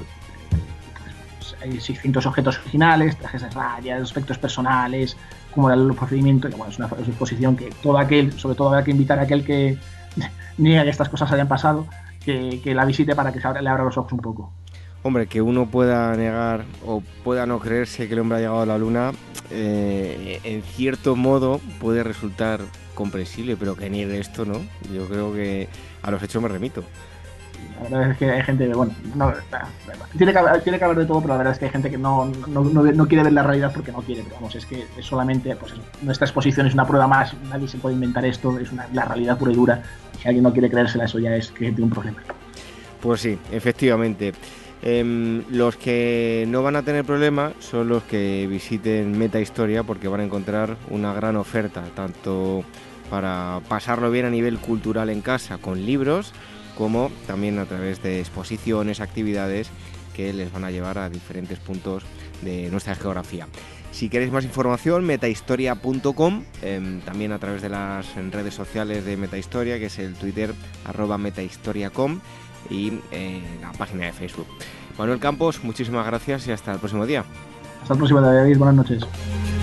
Hay 600 objetos originales, trajes de rayas, aspectos personales, como era el procedimiento. Y, bueno, es una, exposición que todo aquel, sobre todo habrá que invitar a aquel que niega que estas cosas hayan pasado, que, la visite para que se le abra los ojos un poco. Hombre, que uno pueda negar o pueda no creerse que el hombre ha llegado a la luna, eh, en cierto modo puede resultar comprensible, pero que niegue esto, ¿no? Yo creo que a los hechos me remito. La verdad es que hay gente bueno, no, tiene, que haber, tiene que haber de todo, pero la verdad es que hay gente que no, no, no, quiere ver la realidad porque no quiere, pero vamos, es que solamente, pues nuestra exposición es una prueba más, nadie se puede inventar esto, es una, la realidad pura y dura, si alguien no quiere creérsela, eso ya es que tiene un problema. Pues sí, efectivamente. Em, los que no van a tener problema son los que visiten Meta Historia porque van a encontrar una gran oferta, tanto para pasarlo bien a nivel cultural en casa con libros, como también a través de exposiciones, actividades que les van a llevar a diferentes puntos de nuestra geografía. Si queréis más información, metahistoria.com, em, también a través de las redes sociales de Metahistoria, que es el Twitter arroba metahistoriacom y eh, la página de Facebook. Manuel Campos, muchísimas gracias y hasta el próximo día. Hasta el próximo día, Buenas noches.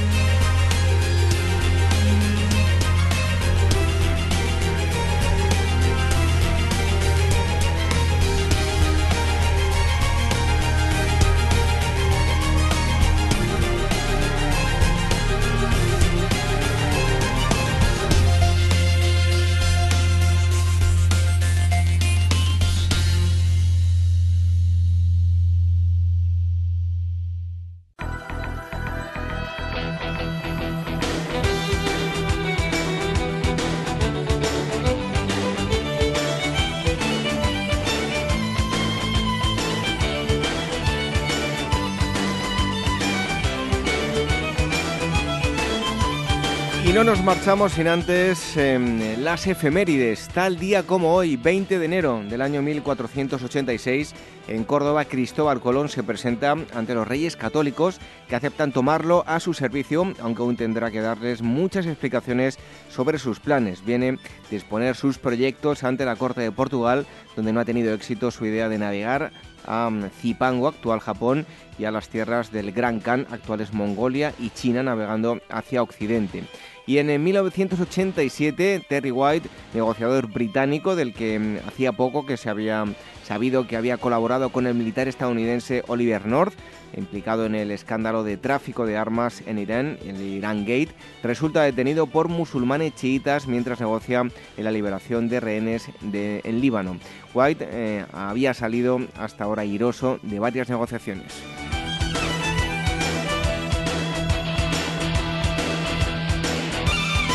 Marchamos sin antes em, las efemérides. Tal día como hoy, 20 de enero del año 1486, en Córdoba, Cristóbal Colón se presenta ante los reyes católicos que aceptan tomarlo a su servicio, aunque aún tendrá que darles muchas explicaciones sobre sus planes. Viene de exponer sus proyectos ante la corte de Portugal, donde no ha tenido éxito su idea de navegar a Zipango, actual Japón, y a las tierras del Gran Khan, actuales Mongolia y China, navegando hacia Occidente. Y en 1987, Terry White, negociador británico del que mm, hacía poco que se había sabido que había colaborado con el militar estadounidense Oliver North, implicado en el escándalo de tráfico de armas en Irán, el Irán Gate, resulta detenido por musulmanes chiitas mientras negocia en la liberación de rehenes de, en Líbano. White eh, había salido hasta ahora iroso de varias negociaciones.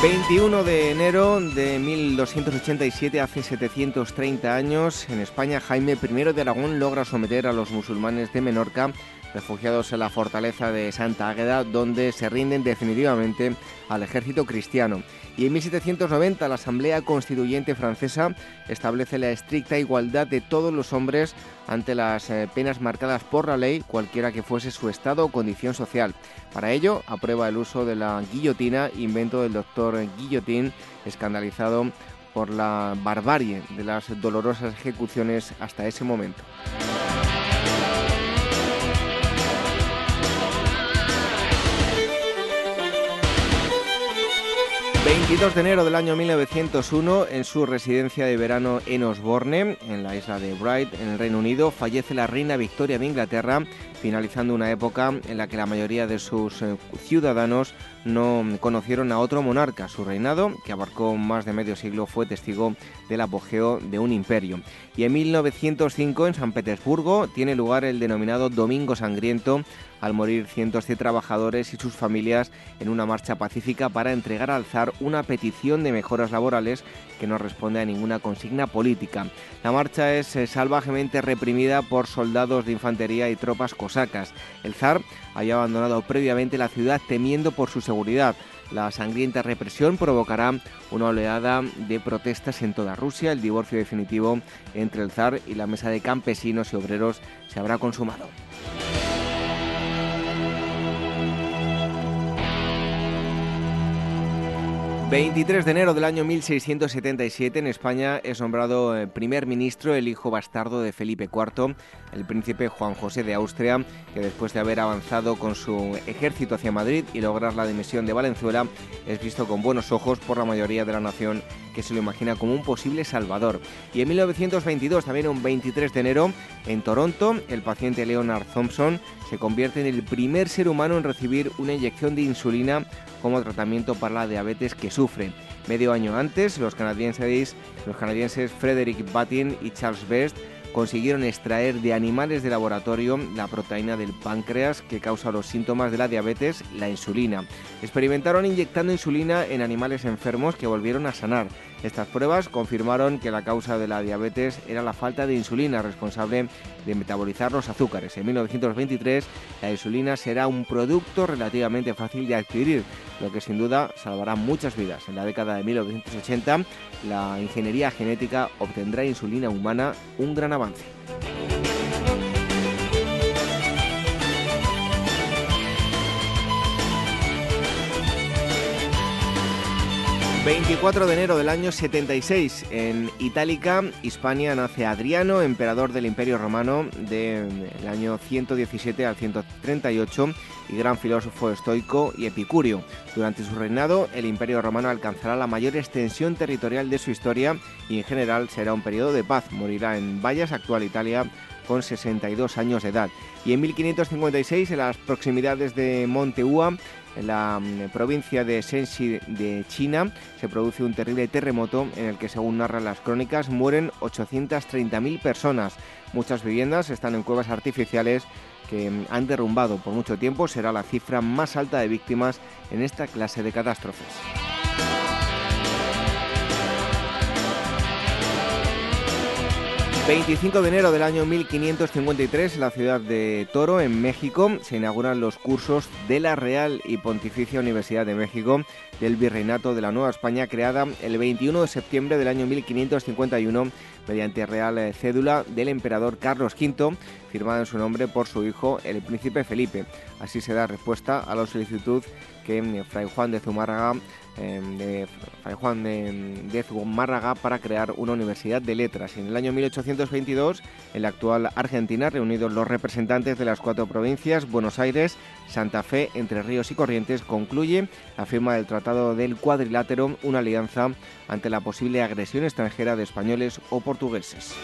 21 de enero de 1287, hace 730 años, en España Jaime I de Aragón logra someter a los musulmanes de Menorca refugiados en la fortaleza de Santa Águeda, donde se rinden definitivamente al ejército cristiano. Y en 1790 la Asamblea Constituyente francesa establece la estricta igualdad de todos los hombres ante las eh, penas marcadas por la ley, cualquiera que fuese su estado o condición social. Para ello, aprueba el uso de la guillotina, invento del doctor Guillotín, escandalizado por la barbarie de las dolorosas ejecuciones hasta ese momento. 22 de enero del año 1901, en su residencia de verano en Osborne, en la isla de Bright, en el Reino Unido, fallece la reina Victoria de Inglaterra, finalizando una época en la que la mayoría de sus eh, ciudadanos no conocieron a otro monarca. Su reinado, que abarcó más de medio siglo, fue testigo del apogeo de un imperio. Y en 1905, en San Petersburgo, tiene lugar el denominado Domingo Sangriento, al morir cientos de trabajadores y sus familias en una marcha pacífica para entregar al zar una petición de mejoras laborales que no responde a ninguna consigna política. La marcha es eh, salvajemente reprimida por soldados de infantería y tropas cosacas. El zar había abandonado previamente la ciudad temiendo por su seguridad. La sangrienta represión provocará una oleada de protestas en toda Rusia. El divorcio definitivo entre el zar y la mesa de campesinos y obreros se habrá consumado. 23 de enero del año 1677 en España es nombrado eh, primer ministro el hijo bastardo de Felipe IV, el príncipe Juan José de Austria, que después de haber avanzado con su ejército hacia Madrid y lograr la dimisión de Valenzuela, es visto con buenos ojos por la mayoría de la nación que se lo imagina como un posible salvador. Y en 1922, también un 23 de enero, en Toronto, el paciente Leonard Thompson se convierte en el primer ser humano en recibir una inyección de insulina como tratamiento para la diabetes que sufre. Medio año antes, los canadienses, Frederick Batin y Charles Best consiguieron extraer de animales de laboratorio la proteína del páncreas que causa los síntomas de la diabetes, la insulina. Experimentaron inyectando insulina en animales enfermos que volvieron a sanar. Estas pruebas confirmaron que la causa de la diabetes era la falta de insulina responsable de metabolizar los azúcares. En 1923 la insulina será un producto relativamente fácil de adquirir, lo que sin duda salvará muchas vidas. En la década de 1980 la ingeniería genética obtendrá insulina humana, un gran avance. 24 de enero del año 76, en Itálica, Hispania, nace Adriano, emperador del Imperio Romano del año 117 al 138 y gran filósofo estoico y epicurio. Durante su reinado, el Imperio Romano alcanzará la mayor extensión territorial de su historia y en general será un periodo de paz. Morirá en Vallas, actual Italia, con 62 años de edad. Y en 1556, en las proximidades de Monteúa, en la mm, provincia de Shenxi de China se produce un terrible terremoto en el que, según narran las crónicas, mueren 830.000 personas. Muchas viviendas están en cuevas artificiales que mm, han derrumbado por mucho tiempo. Será la cifra más alta de víctimas en esta clase de catástrofes. 25 de enero del año 1553, en la ciudad de Toro, en México, se inauguran los cursos de la Real y Pontificia Universidad de México del Virreinato de la Nueva España, creada el 21 de septiembre del año 1551 mediante real cédula del emperador Carlos V, firmada en su nombre por su hijo, el príncipe Felipe. Así se da respuesta a la solicitud que Fray Juan de Zumárraga de Fray Juan de, Zumárraga para crear una universidad de letras. En el año 1822, en la actual Argentina, reunidos los representantes de las cuatro provincias, Buenos Aires, Santa Fe, Entre Ríos y Corrientes, concluye la firma del Tratado del Cuadrilátero, una alianza ante la posible agresión extranjera de españoles o portugueses.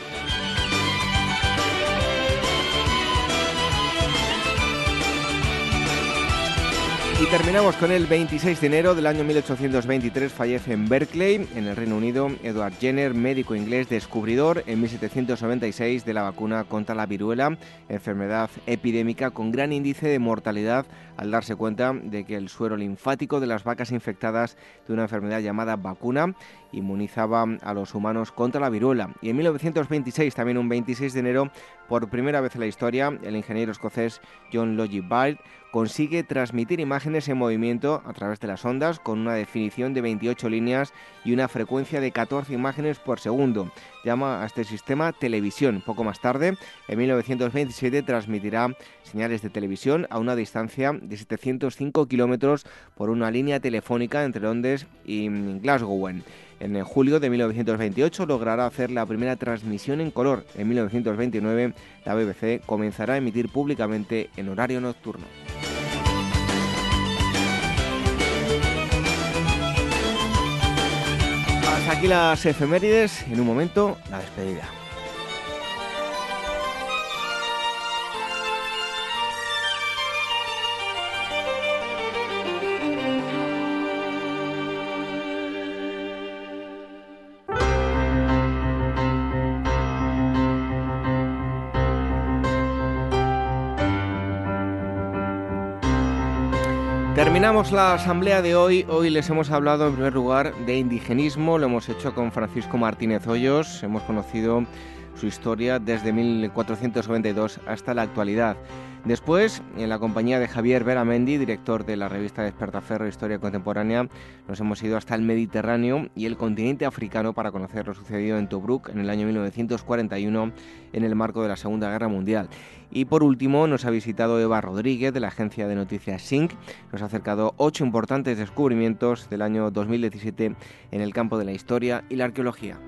Y terminamos con el 26 de enero del año 1823. Fallece en Berkeley, en el Reino Unido, Edward Jenner, médico inglés descubridor en 1796 de la vacuna contra la viruela, enfermedad epidémica con gran índice de mortalidad al darse cuenta de que el suero linfático de las vacas infectadas de una enfermedad llamada vacuna inmunizaba a los humanos contra la viruela. Y en 1926, también un 26 de enero, por primera vez en la historia, el ingeniero escocés John Logie Baird consigue transmitir imágenes en movimiento a través de las ondas con una definición de 28 líneas y una frecuencia de 14 imágenes por segundo. Llama a este sistema televisión. Poco más tarde, en 1927, transmitirá señales de televisión a una distancia de 705 kilómetros por una línea telefónica entre Londres y Glasgow. En julio de 1928 logrará hacer la primera transmisión en color. En 1929 la BBC comenzará a emitir públicamente en horario nocturno. Aquí las efemérides, en un momento la despedida. Terminamos la asamblea de hoy. Hoy les hemos hablado en primer lugar de indigenismo. Lo hemos hecho con Francisco Martínez Hoyos. Hemos conocido su historia desde 1492 hasta la actualidad. Después, en la compañía de Javier Beramendi, director de la revista Despertaferro Historia Contemporánea, nos hemos ido hasta el Mediterráneo y el continente africano para conocer lo sucedido en Tobruk en el año 1941 en el marco de la Segunda Guerra Mundial. Y por último, nos ha visitado Eva Rodríguez de la agencia de noticias SYNC. Nos ha acercado ocho importantes descubrimientos del año 2017 en el campo de la historia y la arqueología.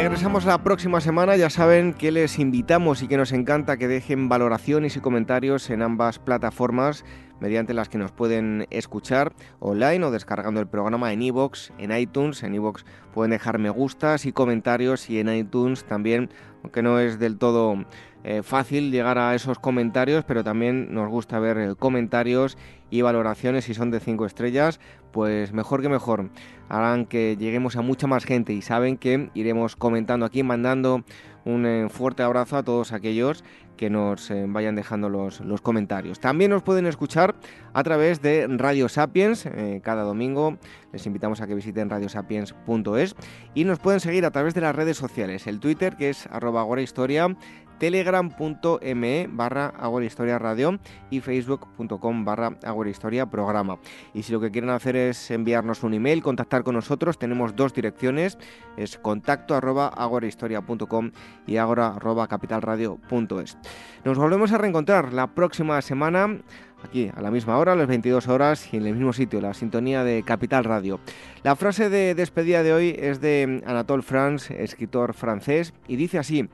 Regresamos la próxima semana, ya saben que les invitamos y que nos encanta que dejen valoraciones y comentarios en ambas plataformas mediante las que nos pueden escuchar online o descargando el programa en iVoox, en iTunes. En iVoox pueden dejar me gustas y comentarios y en iTunes también, aunque no es del todo eh, fácil llegar a esos comentarios, pero también nos gusta ver eh, comentarios y valoraciones si son de 5 estrellas, pues mejor que mejor. Harán que lleguemos a mucha más gente y saben que iremos comentando aquí, mandando un eh, fuerte abrazo a todos aquellos que nos vayan dejando los, los, comentarios. También nos pueden escuchar a través de Radio Sapiens cada domingo. Les invitamos a que visiten radiosapiens.es y nos pueden seguir a través de las redes sociales. El Twitter que es arroba historia, telegram.me barra Historia Radio y facebook.com barra Historia Programa. Y si lo que quieren hacer es enviarnos un email, contactar con nosotros, tenemos dos direcciones, es contacto arroba agorahistoria.com y agora arroba capitalradio.es. Nos volvemos a reencontrar la próxima semana aquí a la misma hora, a las 22 horas y en el mismo sitio, la sintonía de Capital Radio. La frase de despedida de hoy es de Anatole France, escritor francés, y dice así,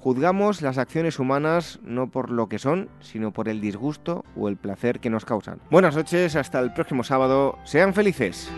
Juzgamos las acciones humanas no por lo que son, sino por el disgusto o el placer que nos causan. Buenas noches, hasta el próximo sábado. Sean felices.